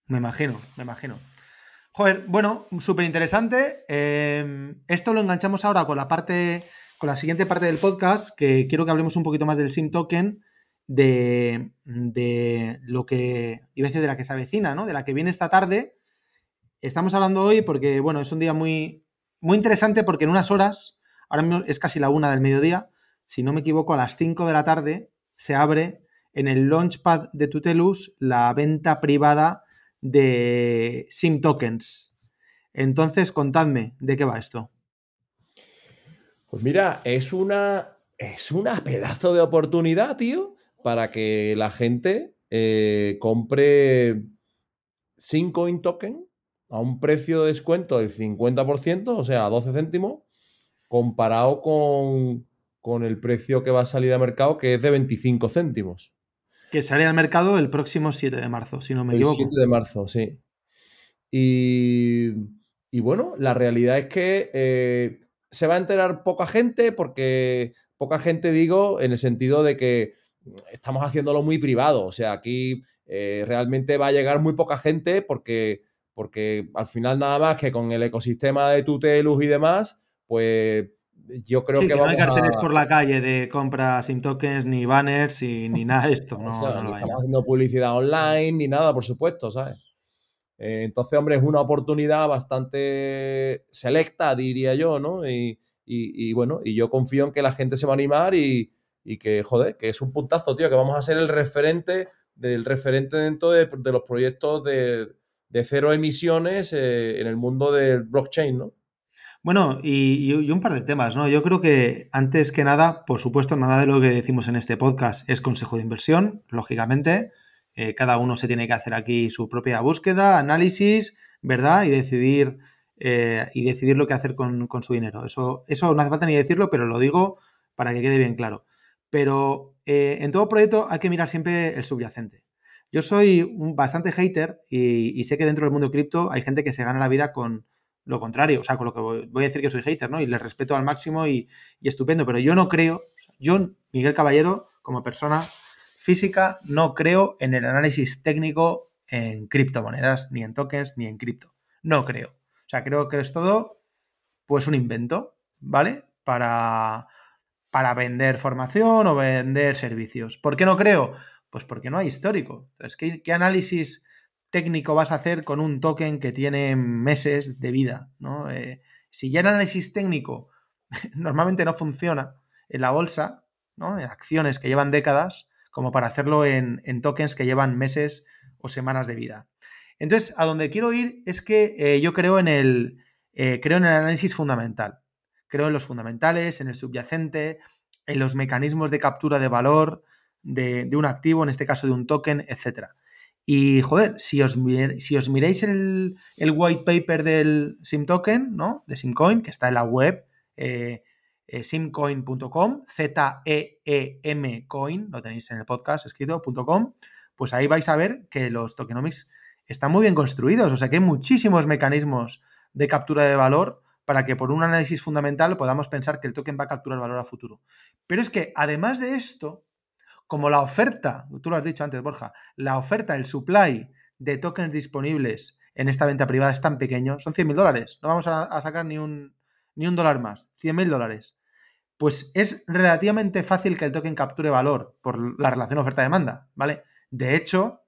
Me imagino, me imagino. Joder, bueno, súper interesante. esto lo enganchamos ahora con la parte, con la siguiente parte del podcast, que quiero que hablemos un poquito más del SIM token, de, de lo que, iba a decir de la que se avecina, ¿no? De la que viene esta tarde. Estamos hablando hoy porque, bueno, es un día muy, muy interesante porque en unas horas, ahora es casi la una del mediodía, si no me equivoco, a las 5 de la tarde se abre en el Launchpad de Tutelus la venta privada de SIM tokens. Entonces, contadme, ¿de qué va esto? Pues mira, es una, es una pedazo de oportunidad, tío, para que la gente eh, compre sin coin token a un precio de descuento del 50%, o sea, a 12 céntimos, comparado con, con el precio que va a salir al mercado, que es de 25 céntimos. Que sale al mercado el próximo 7 de marzo, si no me El equivoco. 7 de marzo, sí. Y, y bueno, la realidad es que eh, se va a enterar poca gente, porque poca gente digo en el sentido de que estamos haciéndolo muy privado. O sea, aquí eh, realmente va a llegar muy poca gente porque, porque al final nada más que con el ecosistema de Tutelus y demás, pues yo creo Sí, que, que no vamos hay carteles a... por la calle de compra sin tokens, ni banners, y, ni nada de esto. No, O sea, no estamos haciendo publicidad online ni nada, por supuesto, ¿sabes? Eh, entonces, hombre, es una oportunidad bastante selecta, diría yo, ¿no? Y, y- y bueno, y yo confío en que la gente se va a animar y, y que, joder, que es un puntazo, tío, que vamos a ser el referente del referente dentro de, los proyectos de, cero emisiones eh, en el mundo del blockchain, ¿no? Bueno, y, un par de temas, ¿no? Yo creo que antes que nada, por supuesto, nada de lo que decimos en este podcast es consejo de inversión, lógicamente. Eh, cada uno se tiene que hacer aquí su propia búsqueda, análisis, ¿verdad? Y decidir, eh, y decidir lo que hacer con, su dinero. Eso, eso no hace falta ni decirlo, pero lo digo para que quede bien claro. Pero eh, en todo proyecto hay que mirar siempre el subyacente. Yo soy un bastante hater y, sé que dentro del mundo cripto hay gente que se gana la vida con lo contrario, o sea, con lo que voy, a decir que soy hater, ¿no? Y les respeto al máximo y, y estupendo, pero yo no creo, yo, Miguel Caballero, como persona física, no creo en el análisis técnico en criptomonedas, ni en tokens, ni en cripto. No creo. O sea, creo que es todo, pues, un invento, ¿vale? Para, para vender formación o vender servicios. ¿Por qué no creo? Pues porque no hay histórico. Entonces, ¿qué, análisis técnico vas a hacer con un token que tiene meses de vida? ¿no? Eh, si ya el análisis técnico *laughs* normalmente no funciona en la bolsa, ¿no? en acciones que llevan décadas, como para hacerlo en, tokens que llevan meses o semanas de vida. Entonces, a donde quiero ir es que eh, yo creo en el, eh, creo en el análisis fundamental. Creo en los fundamentales, en el subyacente, en los mecanismos de captura de valor, de, un activo, en este caso de un token, etc. Y joder, si os, si os miráis el, white paper del SIM token, ¿no? De SimCoin, que está en la web, eh, eh, simcoin.com, Z-E-E-M coin, lo tenéis en el podcast escrito.com, pues ahí vais a ver que los tokenomics están muy bien construidos, o sea que hay muchísimos mecanismos de captura de valor para que por un análisis fundamental podamos pensar que el token va a capturar valor a futuro. Pero es que además de esto, como la oferta, tú lo has dicho antes, Borja, la oferta, el supply de tokens disponibles en esta venta privada es tan pequeño, son 100 mil dólares, no vamos a, sacar ni un, ni un dólar más, 100 mil dólares. Pues es relativamente fácil que el token capture valor por la relación oferta-demanda, ¿vale? De hecho,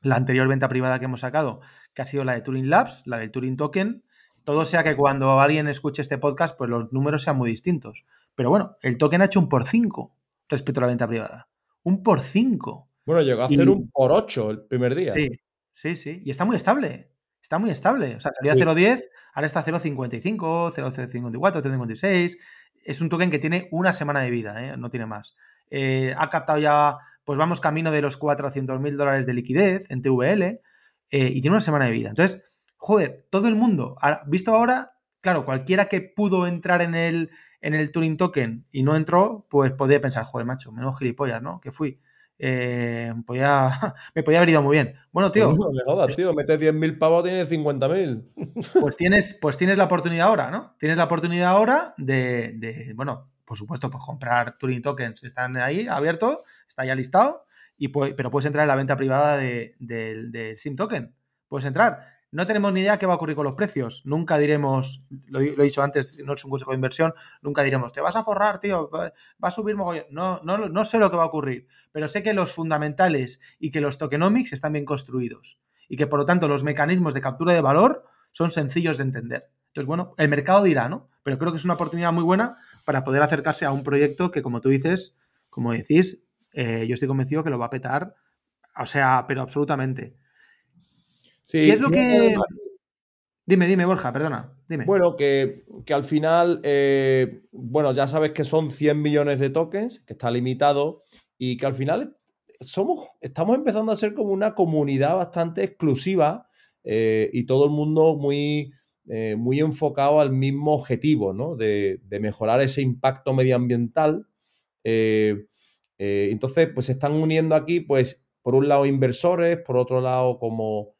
la anterior venta privada que hemos sacado, que ha sido la de Turing Labs, la del Turing Token, todo sea que cuando alguien escuche este podcast, pues los números sean muy distintos. Pero bueno, el token ha hecho un por 5 respecto a la venta privada un por 5. Bueno, llegó a hacer un por 8 el primer día. Sí, sí, sí. Y está muy estable. Está muy estable. O sea, salió a 0.10, ahora está a 0.55, 0.54, 0.56. Es un token que tiene una semana de vida, ¿eh? no tiene más. Eh, ha captado ya, pues vamos camino de los 400.000 dólares de liquidez en TVL eh, y tiene una semana de vida. Entonces, joder, todo el mundo, visto ahora, claro, cualquiera que pudo entrar en el, en el Turing Token y no entró, pues podía pensar, joder, macho, menos gilipollas, ¿no? Que fui. Eh, podía, *laughs* me podía haber ido muy bien. Bueno, tío. No me jodas, tío. Metes 10.000 pavos, tienes 50.000. Pues tienes, pues tienes la oportunidad ahora, ¿no? Tienes la oportunidad ahora de, de bueno, por supuesto, pues comprar Turing Tokens. Están ahí abiertos, está ya listado, y pero puedes entrar en la venta privada del de, SIM Token. Puedes entrar. No tenemos ni idea qué va a ocurrir con los precios. Nunca diremos, lo, he dicho antes, no es un consejo de inversión, nunca diremos, te vas a forrar, tío, va, a subir mogollón. No, no, no sé lo que va a ocurrir, pero sé que los fundamentales y que los tokenomics están bien construidos y que por lo tanto los mecanismos de captura de valor son sencillos de entender. Entonces, bueno, el mercado dirá, ¿no? Pero creo que es una oportunidad muy buena para poder acercarse a un proyecto que, como tú dices, como decís, eh, yo estoy convencido que lo va a petar, o sea, pero absolutamente. ¿Qué es lo que... Dime, dime, Borja, perdona. Dime. Bueno, que, al final, eh, bueno, ya sabes que son 100 millones de tokens, que está limitado, y que al final somos, estamos empezando a ser como una comunidad bastante exclusiva eh, y todo el mundo muy, eh, muy enfocado al mismo objetivo, ¿no? De, de mejorar ese impacto medioambiental. entonces, pues se están uniendo aquí, pues, por un lado inversores, por otro lado como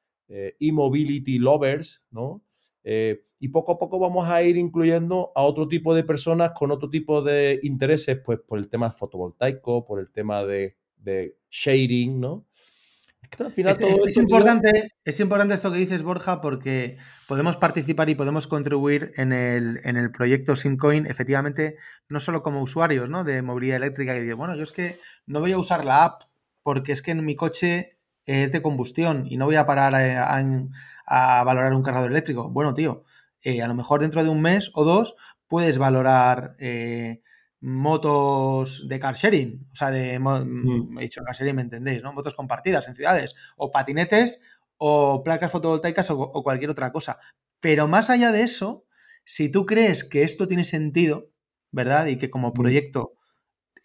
e-mobility lovers, ¿no? Eh, y poco a poco vamos a ir incluyendo a otro tipo de personas con otro tipo de intereses, pues por el tema fotovoltaico, por el tema de, shading, ¿no? Es, importante, es importante esto que dices, Borja, porque podemos participar y podemos contribuir en el, en el proyecto Simcoin, efectivamente, no solo como usuarios ¿no? de movilidad eléctrica, y de, bueno, yo es que no voy a usar la app porque es que en mi coche es de combustión y no voy a parar a, valorar un cargador eléctrico. Bueno, tío, eh, a lo mejor dentro de un mes o dos puedes valorar eh, motos de car sharing, o sea, de, mm. he dicho car sharing, me entendéis, ¿no? Motos compartidas en ciudades, o patinetes, o placas fotovoltaicas o, cualquier otra cosa. Pero más allá de eso, si tú crees que esto tiene sentido, ¿verdad? Y que como Mm. proyecto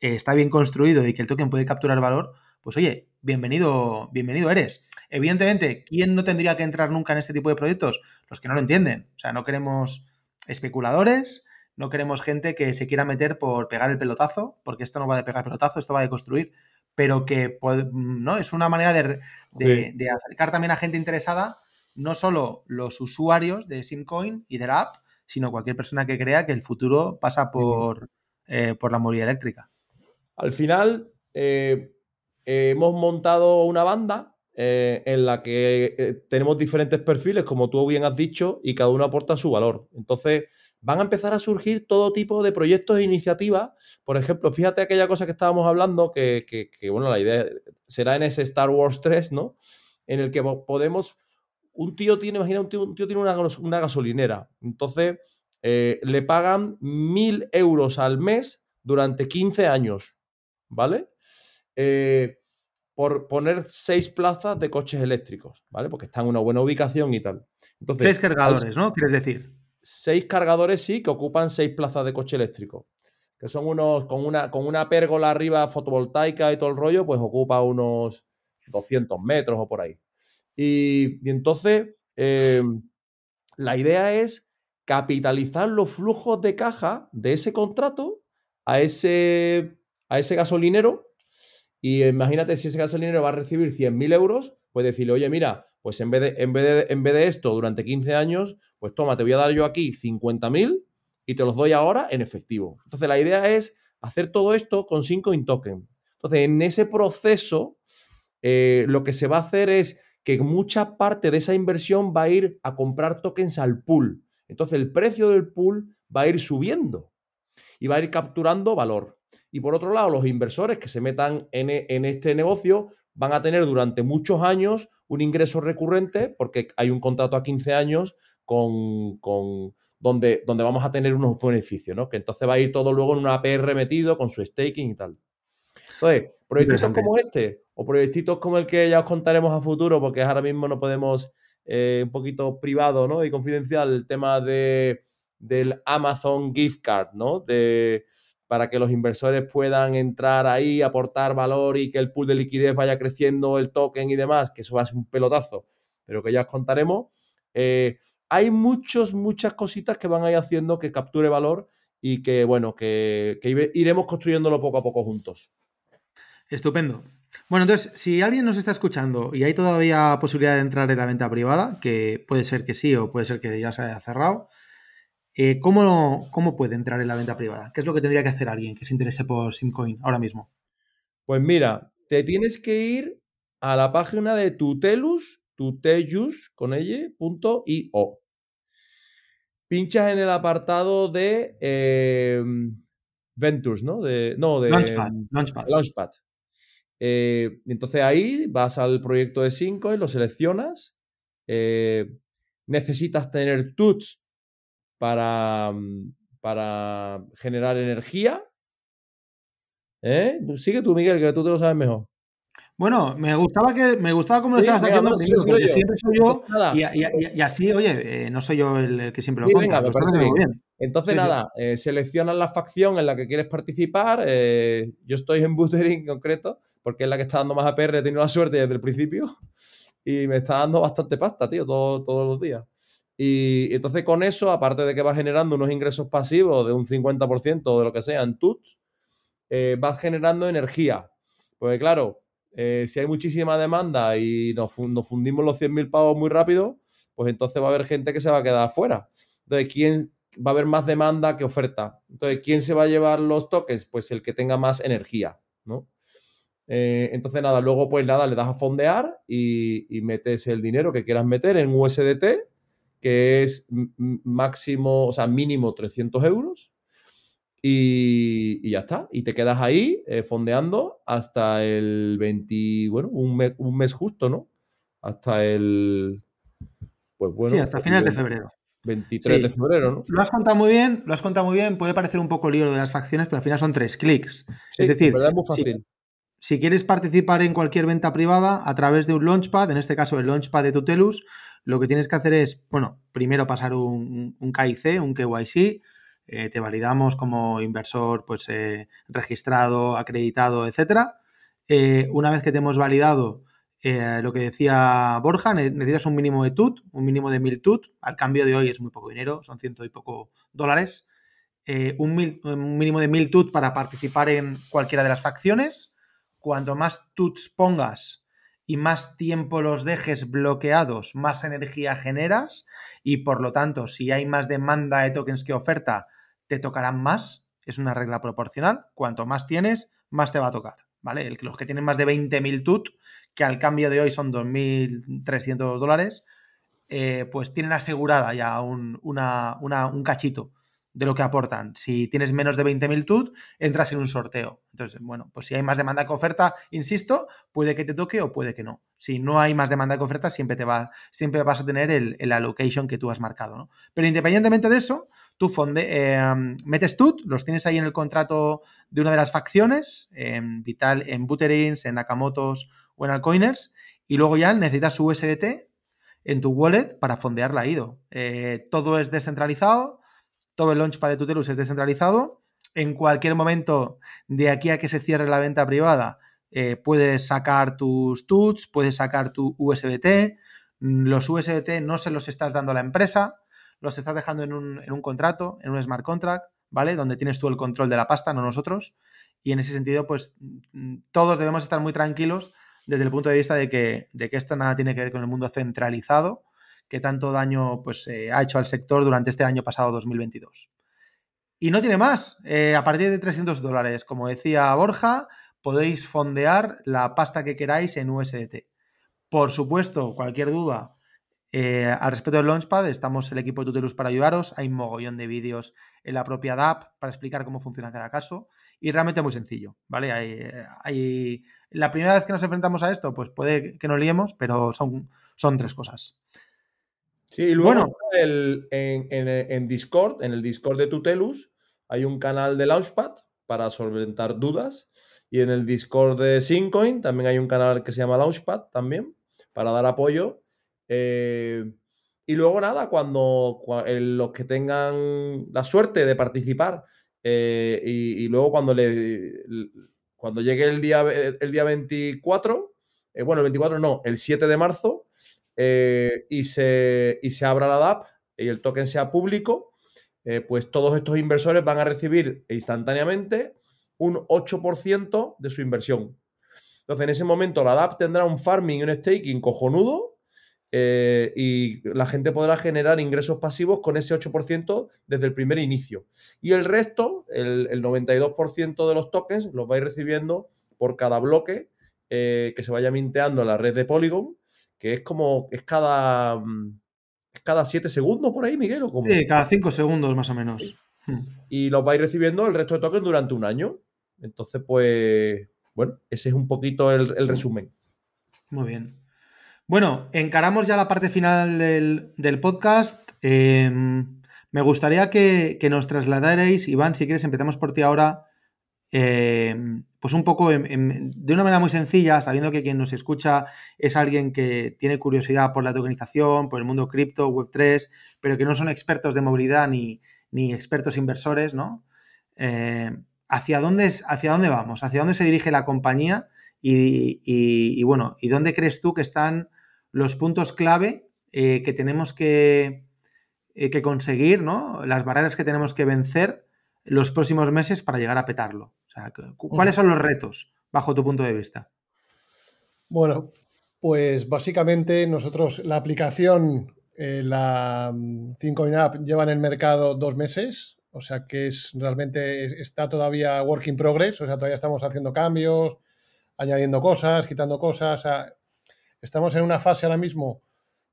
eh, está bien construido y que el token puede capturar valor, pues oye, bienvenido, bienvenido eres. Evidentemente, ¿quién no tendría que entrar nunca en este tipo de proyectos? Los que no lo entienden. O sea, no queremos especuladores, no queremos gente que se quiera meter por pegar el pelotazo, porque esto no va de pegar pelotazo, esto va de construir, pero que ¿no? es una manera de, de, Sí. de acercar también a gente interesada, no solo los usuarios de Simcoin y de la app, sino cualquier persona que crea que el futuro pasa por, eh, por la movilidad eléctrica. Al final, eh, eh, hemos montado una banda eh, en la que eh, tenemos diferentes perfiles, como tú bien has dicho, y cada uno aporta su valor. Entonces, van a empezar a surgir todo tipo de proyectos e iniciativas. Por ejemplo, fíjate aquella cosa que estábamos hablando, que, bueno, la idea será en ese Star Wars 3, ¿no? En el que podemos. Un tío tiene, imagina, un tío, tiene una, gasolinera. Entonces, le pagan mil euros al mes durante 15 años. ¿Vale? Eh, por poner seis plazas de coches eléctricos, ¿vale? Porque están en una buena ubicación y tal. Entonces, seis cargadores, ¿no? Quieres decir. Seis cargadores, sí, que ocupan seis plazas de coche eléctrico. Que son unos, con una, con una pérgola arriba fotovoltaica y todo el rollo, pues ocupa unos 200 metros o por ahí. Y, y entonces, eh, la idea es capitalizar los flujos de caja de ese contrato a ese, a ese gasolinero y imagínate si ese gasolinero va a recibir 100.000 euros, pues decirle, oye, mira, pues en vez, de, en, vez de, en vez de esto durante 15 años, pues toma, te voy a dar yo aquí 50.000 y te los doy ahora en efectivo. Entonces la idea es hacer todo esto con 5 in token. Entonces en ese proceso eh, lo que se va a hacer es que mucha parte de esa inversión va a ir a comprar tokens al pool. Entonces el precio del pool va a ir subiendo y va a ir capturando valor. Y por otro lado, los inversores que se metan en, en, este negocio van a tener durante muchos años un ingreso recurrente porque hay un contrato a 15 años con, con donde, donde, vamos a tener unos beneficios, ¿no? Que entonces va a ir todo luego en una APR metido con su staking y tal. Entonces, proyectitos como este o proyectitos como el que ya os contaremos a futuro, porque ahora mismo no podemos, eh, un poquito privado ¿no? y confidencial, el tema de, del Amazon Gift Card, ¿no? De, para que los inversores puedan entrar ahí, aportar valor y que el pool de liquidez vaya creciendo, el token y demás, que eso va a ser un pelotazo, pero que ya os contaremos. Eh, hay muchos, muchas cositas que van a ir haciendo que capture valor y que, bueno, que, que iremos construyéndolo poco a poco juntos. Estupendo. Bueno, entonces, si alguien nos está escuchando y hay todavía posibilidad de entrar en la venta privada, que puede ser que sí o puede ser que ya se haya cerrado, eh, ¿cómo, ¿cómo, puede entrar en la venta privada? ¿Qué es lo que tendría que hacer alguien que se interese por Simcoin ahora mismo? Pues mira, te tienes que ir a la página de Tutelus, con ella, punto io. Pinchas en el apartado de eh, Ventures, ¿no? De, no, de Launchpad. Launchpad. Launchpad. Eh, entonces ahí vas al proyecto de Simcoin, lo seleccionas. Eh, necesitas tener tuts para, para generar energía. ¿Eh? Sigue tú, Miguel, que tú te lo sabes mejor. Bueno, me gustaba que me gustaba cómo lo Sí, estabas venga, haciendo, sí, porque yo. siempre soy yo y, y- y- y así, oye, eh, no soy yo el, que siempre Sí, lo venga, cuenta. me bien. muy bien. Entonces, nada, eh, seleccionas la facción en la que quieres participar. eh, yo estoy en Buttering en concreto, porque es la que está dando más APR. He tenido la suerte desde el principio y me está dando bastante pasta, tío, todo- todos los días. Y entonces, con eso, aparte de que vas generando unos ingresos pasivos de un 50% o de lo que sea en TUT, eh, vas generando energía. Porque, claro, eh, si hay muchísima demanda y nos, fun- nos fundimos los 100.000 pavos muy rápido, pues entonces va a haber gente que se va a quedar afuera. Entonces, ¿quién va a haber más demanda que oferta? Entonces, ¿quién se va a llevar los tokens? Pues el que tenga más energía, ¿no? Eh, entonces, nada, luego pues nada, le das a fondear y metes el dinero que quieras meter en USDT, que es máximo, o sea, mínimo 300 euros. Y, y ya está. Y te quedas ahí eh, fondeando hasta el 20, bueno, un mes, un mes justo, ¿no? Hasta el, pues bueno, Sí, hasta el finales de 20 febrero. 23 de febrero, ¿no? Lo has contado muy bien, lo has contado muy bien. Puede parecer un poco lío lo de las facciones, pero al final son tres clics. Sí, es decir, es muy si- fácil. si quieres participar en cualquier venta privada a través de un launchpad, en este caso el launchpad de Tutelus, lo que tienes que hacer es, bueno, primero pasar un, KIC, un KYC, eh, te validamos como inversor pues, eh, registrado, acreditado, etcétera. Eh, una vez que te hemos validado lo que decía Borja, necesitas un mínimo de TUT, un mínimo de 1000 TUT. Al cambio de hoy es muy poco dinero, son ciento y poco dólares. Un, un, mínimo de 1000 TUT para participar en cualquiera de las facciones. Cuanto más TUTs pongas, y más tiempo los dejes bloqueados, más energía generas y por lo tanto, si hay más demanda de tokens que oferta, te tocarán más. Es una regla proporcional. Cuanto más tienes, más te va a tocar. ¿Vale? Los que tienen más de 20.000 TUT, que al cambio de hoy son 2.300 dólares, eh, pues tienen asegurada ya un, un cachito de lo que aportan. Si tienes menos de 20.000 TUT, entras en un sorteo. Entonces, bueno, pues si hay más demanda que oferta, insisto, puede que te toque o puede que no. Si no hay más demanda que oferta, siempre, te va, siempre vas a tener el, allocation que tú has marcado. ¿no? Pero independientemente de eso, tú fonde, eh, metes TUT, los tienes ahí en el contrato de una de las facciones, en Vital, en Butterins, en Nakamotos o en Alcoiners, y luego ya necesitas USDT en tu wallet para fondear la IDO. Eh, todo es descentralizado, todo el launchpad de Tutelus es descentralizado. En cualquier momento, de aquí a que se cierre la venta privada, eh, puedes sacar tus TUTs, puedes sacar tu USDT. Los USDT no se los estás dando a la empresa, los estás dejando en un, en un contrato, en un smart contract, ¿vale? Donde tienes tú el control de la pasta, no nosotros. Y en ese sentido, pues todos debemos estar muy tranquilos desde el punto de vista de que, de que esto nada tiene que ver con el mundo centralizado que tanto daño pues, eh, ha hecho al sector durante este año pasado 2022. Y no tiene más. Eh, a partir de 300 dólares, como decía Borja, podéis fondear la pasta que queráis en USDT. Por supuesto, cualquier duda eh, al respecto del Launchpad, estamos el equipo de Tutelus para ayudaros. Hay un mogollón de vídeos en la propia app para explicar cómo funciona cada caso. Y realmente muy sencillo, ¿vale? Hay, la primera vez que nos enfrentamos a esto, pues puede que nos liemos, pero son, son tres cosas. Sí, y luego en, Discord, en el Discord de Tutelus, hay un canal de Launchpad para solventar dudas. Y en el Discord de Syncoin también hay un canal que se llama Launchpad también, para dar apoyo. Eh, y luego nada, cuando, los que tengan la suerte de participar eh, y, luego cuando, le, cuando llegue el día, el día 24, eh, bueno, el 24 no, el 7 de marzo, eh, y, se, se abra la DAP y el token sea público, eh, pues todos estos inversores van a recibir instantáneamente un 8% de su inversión. Entonces, en ese momento la DAP tendrá un farming y un staking cojonudo eh, y la gente podrá generar ingresos pasivos con ese 8% desde el primer inicio. Y el resto, el, 92% de los tokens, los vais recibiendo por cada bloque que se vaya minteando en la red de Polygon que es como, es cada, mm, es cada siete segundos por ahí, Miguel. ¿o Sí, cada cinco segundos más o menos. Hmm. Y los vais recibiendo el resto de tokens durante un año. Entonces, pues, bueno, ese es un poquito el, resumen. Muy bien. Bueno, encaramos ya la parte final del, podcast. Em, me gustaría que, que, nos trasladarais, Iván, si quieres, empezamos por ti ahora. Em, pues un poco de una manera muy sencilla, sabiendo que quien nos escucha es alguien que tiene curiosidad por la tokenización, por el mundo cripto, Web3, pero que no son expertos de movilidad ni, expertos inversores, ¿no? Eh, ¿hacia, dónde, ¿Hacia dónde vamos? ¿Hacia dónde se dirige la compañía? Y, bueno, ¿y dónde crees tú que están los puntos clave eh, que tenemos que, eh, que conseguir, ¿no? Las barreras que tenemos que vencer los próximos meses para llegar a petarlo? ¿cuáles son los retos bajo tu punto de vista? Bueno, pues básicamente nosotros la aplicación, eh, la 5 App lleva en el mercado dos meses, o sea que es realmente está todavía work in progress, o sea, todavía estamos haciendo cambios, añadiendo cosas, quitando cosas. estamos en una fase ahora mismo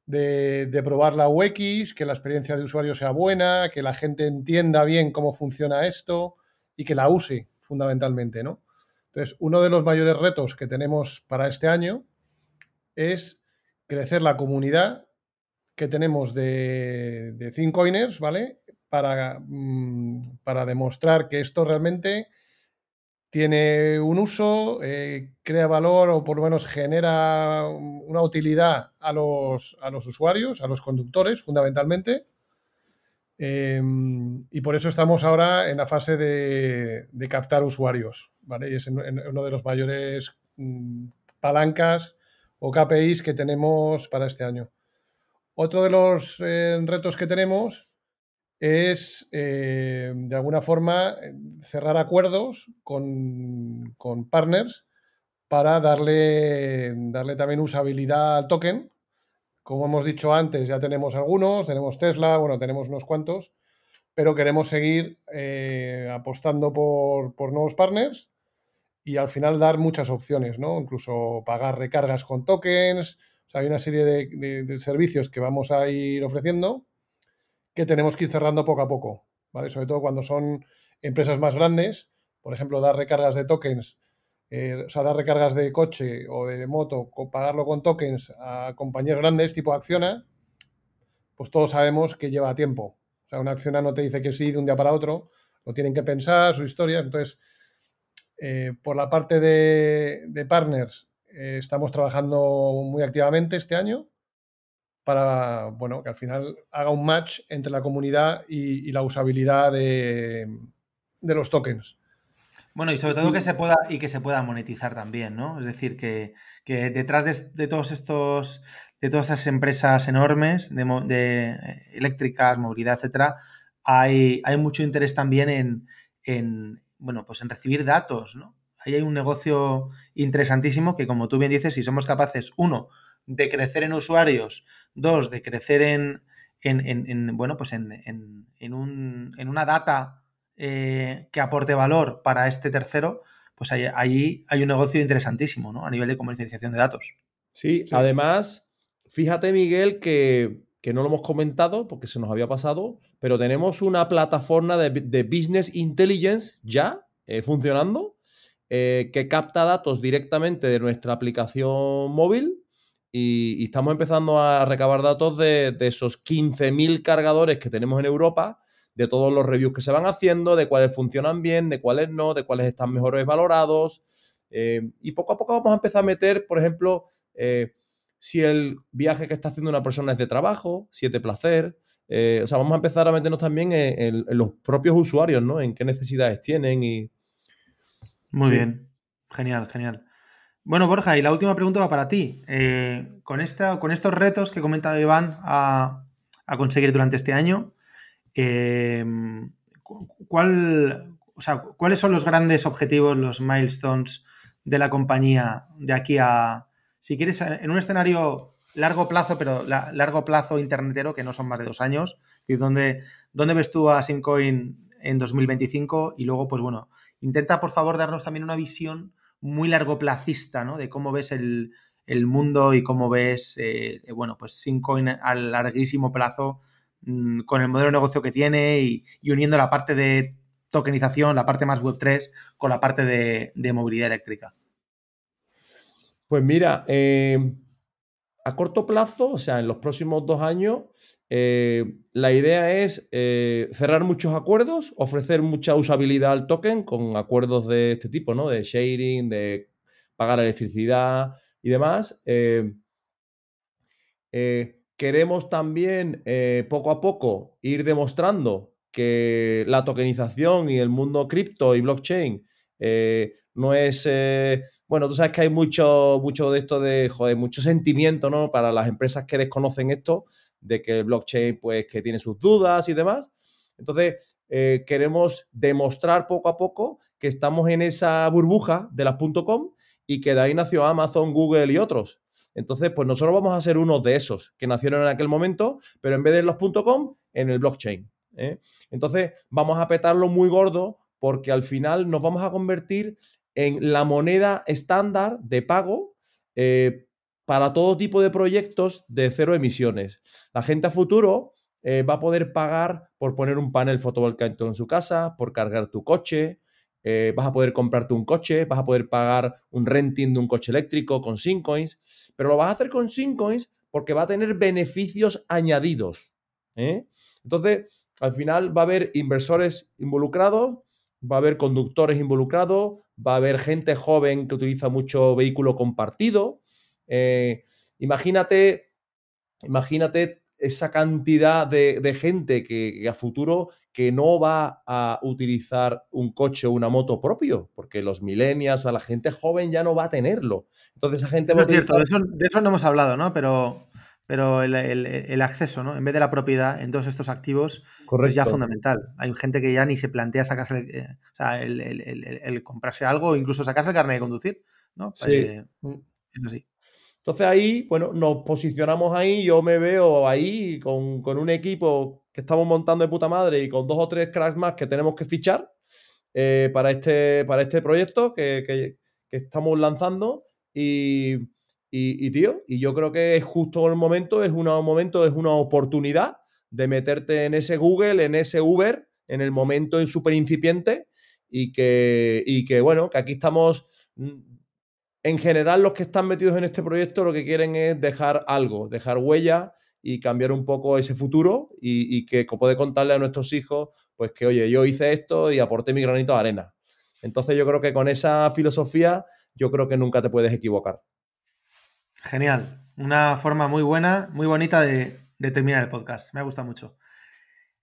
de, de, probar la UX, que la experiencia de usuario sea buena, que la gente entienda bien cómo funciona esto y que la use fundamentalmente, ¿no? Entonces, uno de los mayores retos que tenemos para este año es crecer la comunidad que tenemos de, de ¿vale? Para, mm, para demostrar que esto realmente tiene un uso, eh, crea valor o por lo menos genera una utilidad a los, a los usuarios, a los conductores fundamentalmente. Em, y por eso estamos ahora en la fase de, captar usuarios, ¿vale? Y es uno de los mayores mm, palancas o KPIs que tenemos para este año. Otro de los eh, retos que tenemos es, eh, de alguna forma, cerrar acuerdos con, partners para darle, darle también usabilidad al token. Como hemos dicho antes, ya tenemos algunos, tenemos Tesla, bueno, tenemos unos cuantos, pero queremos seguir eh, apostando por, nuevos partners y al final dar muchas opciones, ¿no? Incluso pagar recargas con tokens. O sea, hay una serie de servicios que vamos a ir ofreciendo que tenemos que ir cerrando poco a poco, ¿vale? Sobre todo cuando son empresas más grandes, por ejemplo, dar recargas de tokens, eh, o sea, dar recargas de coche o de moto, pagarlo con tokens a compañías grandes tipo Acciona, pues todos sabemos que lleva tiempo. O sea, una Acciona no te dice que sí de un día para otro, lo tienen que pensar, su historia. Entonces, eh, por la parte de, partners, eh, estamos trabajando muy activamente este año para bueno, que al final haga un match entre la comunidad y, la usabilidad de, los tokens. Bueno, y sobre todo que se pueda y que se pueda monetizar también, ¿no? Es decir, que, detrás de, todos estos, de todas estas empresas enormes de, eléctricas, movilidad, etcétera, hay, hay, mucho interés también en, en, bueno, pues en recibir datos, ¿no? Ahí hay un negocio interesantísimo que, como tú bien dices, si somos capaces, uno, de crecer en usuarios, dos, de crecer en, en, bueno, pues en, un, en, una data eh, que aporte valor para este tercero, pues ahí, hay un negocio interesantísimo, ¿no? A nivel de comercialización de datos. Sí, además, fíjate, Miguel, que, no lo hemos comentado porque se nos había pasado, pero tenemos una plataforma de, business intelligence ya eh, funcionando eh, que capta datos directamente de nuestra aplicación móvil y, estamos empezando a recabar datos de, esos 15.000 cargadores que tenemos en Europa, de todos los reviews que se van haciendo, de cuáles funcionan bien, de cuáles no, de cuáles están mejores valorados. Eh, y poco a poco vamos a empezar a meter, por ejemplo, eh, si el viaje que está haciendo una persona es de trabajo, si es de placer. Eh, o sea, vamos a empezar a meternos también en, los propios usuarios, ¿no? En qué necesidades tienen y... Muy bien. Genial, genial. Bueno, Borja, y la última pregunta va para ti. Eh, con, esta, con estos retos que comentaba Iván a, conseguir durante este año, eh, ¿cuál, ¿cuáles son los grandes objetivos, los milestones de la compañía de aquí a, si quieres, en un escenario largo plazo, pero largo plazo internetero, que no son más de dos años, y dónde, dónde ves tú a Simcoin en 2025? Y luego, pues bueno, intenta por favor darnos también una visión muy largoplacista, ¿no? De cómo ves el, mundo y cómo ves, eh, bueno, pues Syncoin a larguísimo plazo mm, con el modelo de negocio que tiene y, uniendo la parte de tokenización, la parte más Web3, con la parte de, movilidad eléctrica. Pues mira, eh, a corto plazo, o sea, en los próximos dos años, eh, la idea es eh, cerrar muchos acuerdos, ofrecer mucha usabilidad al token con acuerdos de este tipo, ¿no? De sharing, de pagar electricidad y demás. Eh, queremos también poco a poco ir demostrando que la tokenización y el mundo cripto y blockchain no es, bueno, tú sabes que hay mucho, mucho de esto de, joder, mucho sentimiento, ¿no? Para las empresas que desconocen esto, de que el blockchain, pues, que tiene sus dudas y demás. Entonces, eh, queremos demostrar poco a poco que estamos en esa burbuja de las .com y que de ahí nació Amazon, Google y otros. Entonces, pues nosotros vamos a ser uno de esos que nacieron en aquel momento, pero en vez de los .com, en el blockchain. ¿eh? Entonces, vamos a petarlo muy gordo porque al final nos vamos a convertir en la moneda estándar de pago eh, para todo tipo de proyectos de cero emisiones. La gente a futuro eh, va a poder pagar por poner un panel fotovoltaico en su casa, por cargar tu coche, eh, vas a poder comprarte un coche, vas a poder pagar un renting de un coche eléctrico con Syncoins, pero lo vas a hacer con Syncoins porque va a tener beneficios añadidos. Entonces, al final va a haber inversores involucrados va a haber conductores involucrados, va a haber gente joven que utiliza mucho vehículo compartido. Eh, imagínate, imagínate esa cantidad de, gente que, a futuro que no va a utilizar un coche o una moto propio, porque los millennials o la gente joven ya no va a tenerlo. Entonces esa gente... es cierto, de eso, no hemos hablado, ¿no? Pero, pero el, acceso, ¿no? En vez de la propiedad en todos estos activos es ya fundamental. Hay gente que ya ni se plantea sacarse, eh, o sea, el, comprarse algo o incluso sacarse el carnet de conducir, ¿no? Sí. Eh, así. Entonces ahí, bueno, nos posicionamos ahí, yo me veo ahí con, un equipo que estamos montando de puta madre y con dos o tres cracks más que tenemos que fichar eh, para, este, para este proyecto que, estamos lanzando y, y, tío, y yo creo que es justo el momento, es un momento, es una oportunidad de meterte en ese Google, en ese Uber, en el momento en súper incipiente y que, y que, bueno, que aquí estamos en general los que están metidos en este proyecto lo que quieren es dejar algo, dejar huella y cambiar un poco ese futuro y, que puede contarle a nuestros hijos, pues que, oye, yo hice esto y aporté mi granito de arena. Entonces yo creo que con esa filosofía, yo creo que nunca te puedes equivocar. Genial. Una forma muy buena, muy bonita de, terminar el podcast. Me ha gustado mucho.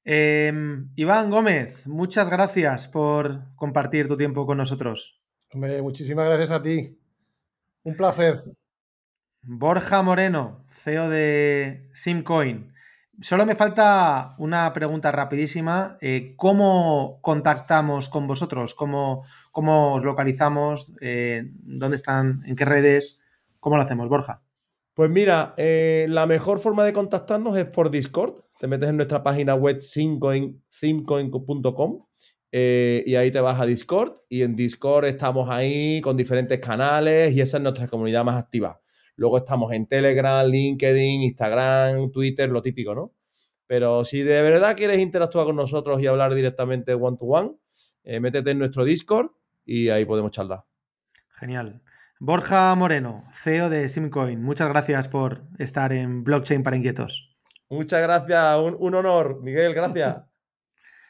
Em, Iván Gómez, muchas gracias por compartir tu tiempo con nosotros. muchísimas gracias a ti. Un placer. Borja Moreno, CEO de Simcoin. Solo me falta una pregunta rapidísima. Eh, ¿Cómo contactamos con vosotros? ¿Cómo, cómo os localizamos? Eh, ¿Dónde están? ¿En qué redes? ¿Cómo lo hacemos, Borja? Pues mira, eh, la mejor forma de contactarnos es por Discord. Te metes en nuestra página web simcoin.com eh, y ahí te vas a Discord y en Discord estamos ahí con diferentes canales y esa es nuestra comunidad más activa. Luego estamos en Telegram, LinkedIn, Instagram, Twitter, lo típico, ¿no? Pero si de verdad quieres interactuar con nosotros y hablar directamente one to one, eh, métete en nuestro Discord y ahí podemos charlar. Genial. Borja Moreno, CEO de Simcoin, muchas gracias por estar en Blockchain para Inquietos. Muchas gracias, un honor, Miguel, gracias. *laughs*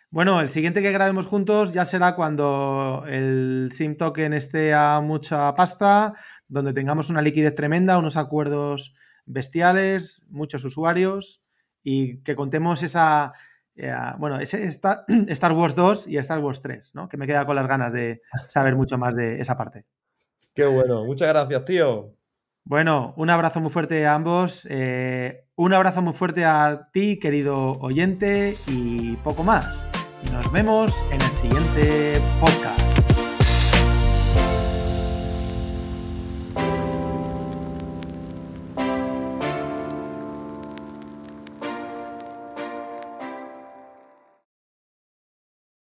Bueno, el siguiente que grabemos juntos ya será cuando el SIM token esté a mucha pasta, donde tengamos una liquidez tremenda, unos acuerdos bestiales, muchos usuarios y que contemos esa, eh, bueno, ese *clears throat* Star, Wars 2 y Star Wars 3, ¿no? Que me queda con las ganas de saber mucho más de esa parte. Qué bueno, muchas gracias, tío. Bueno, un abrazo muy fuerte a ambos. Eh, un abrazo muy fuerte a ti, querido oyente, y poco más. Nos vemos en el siguiente podcast.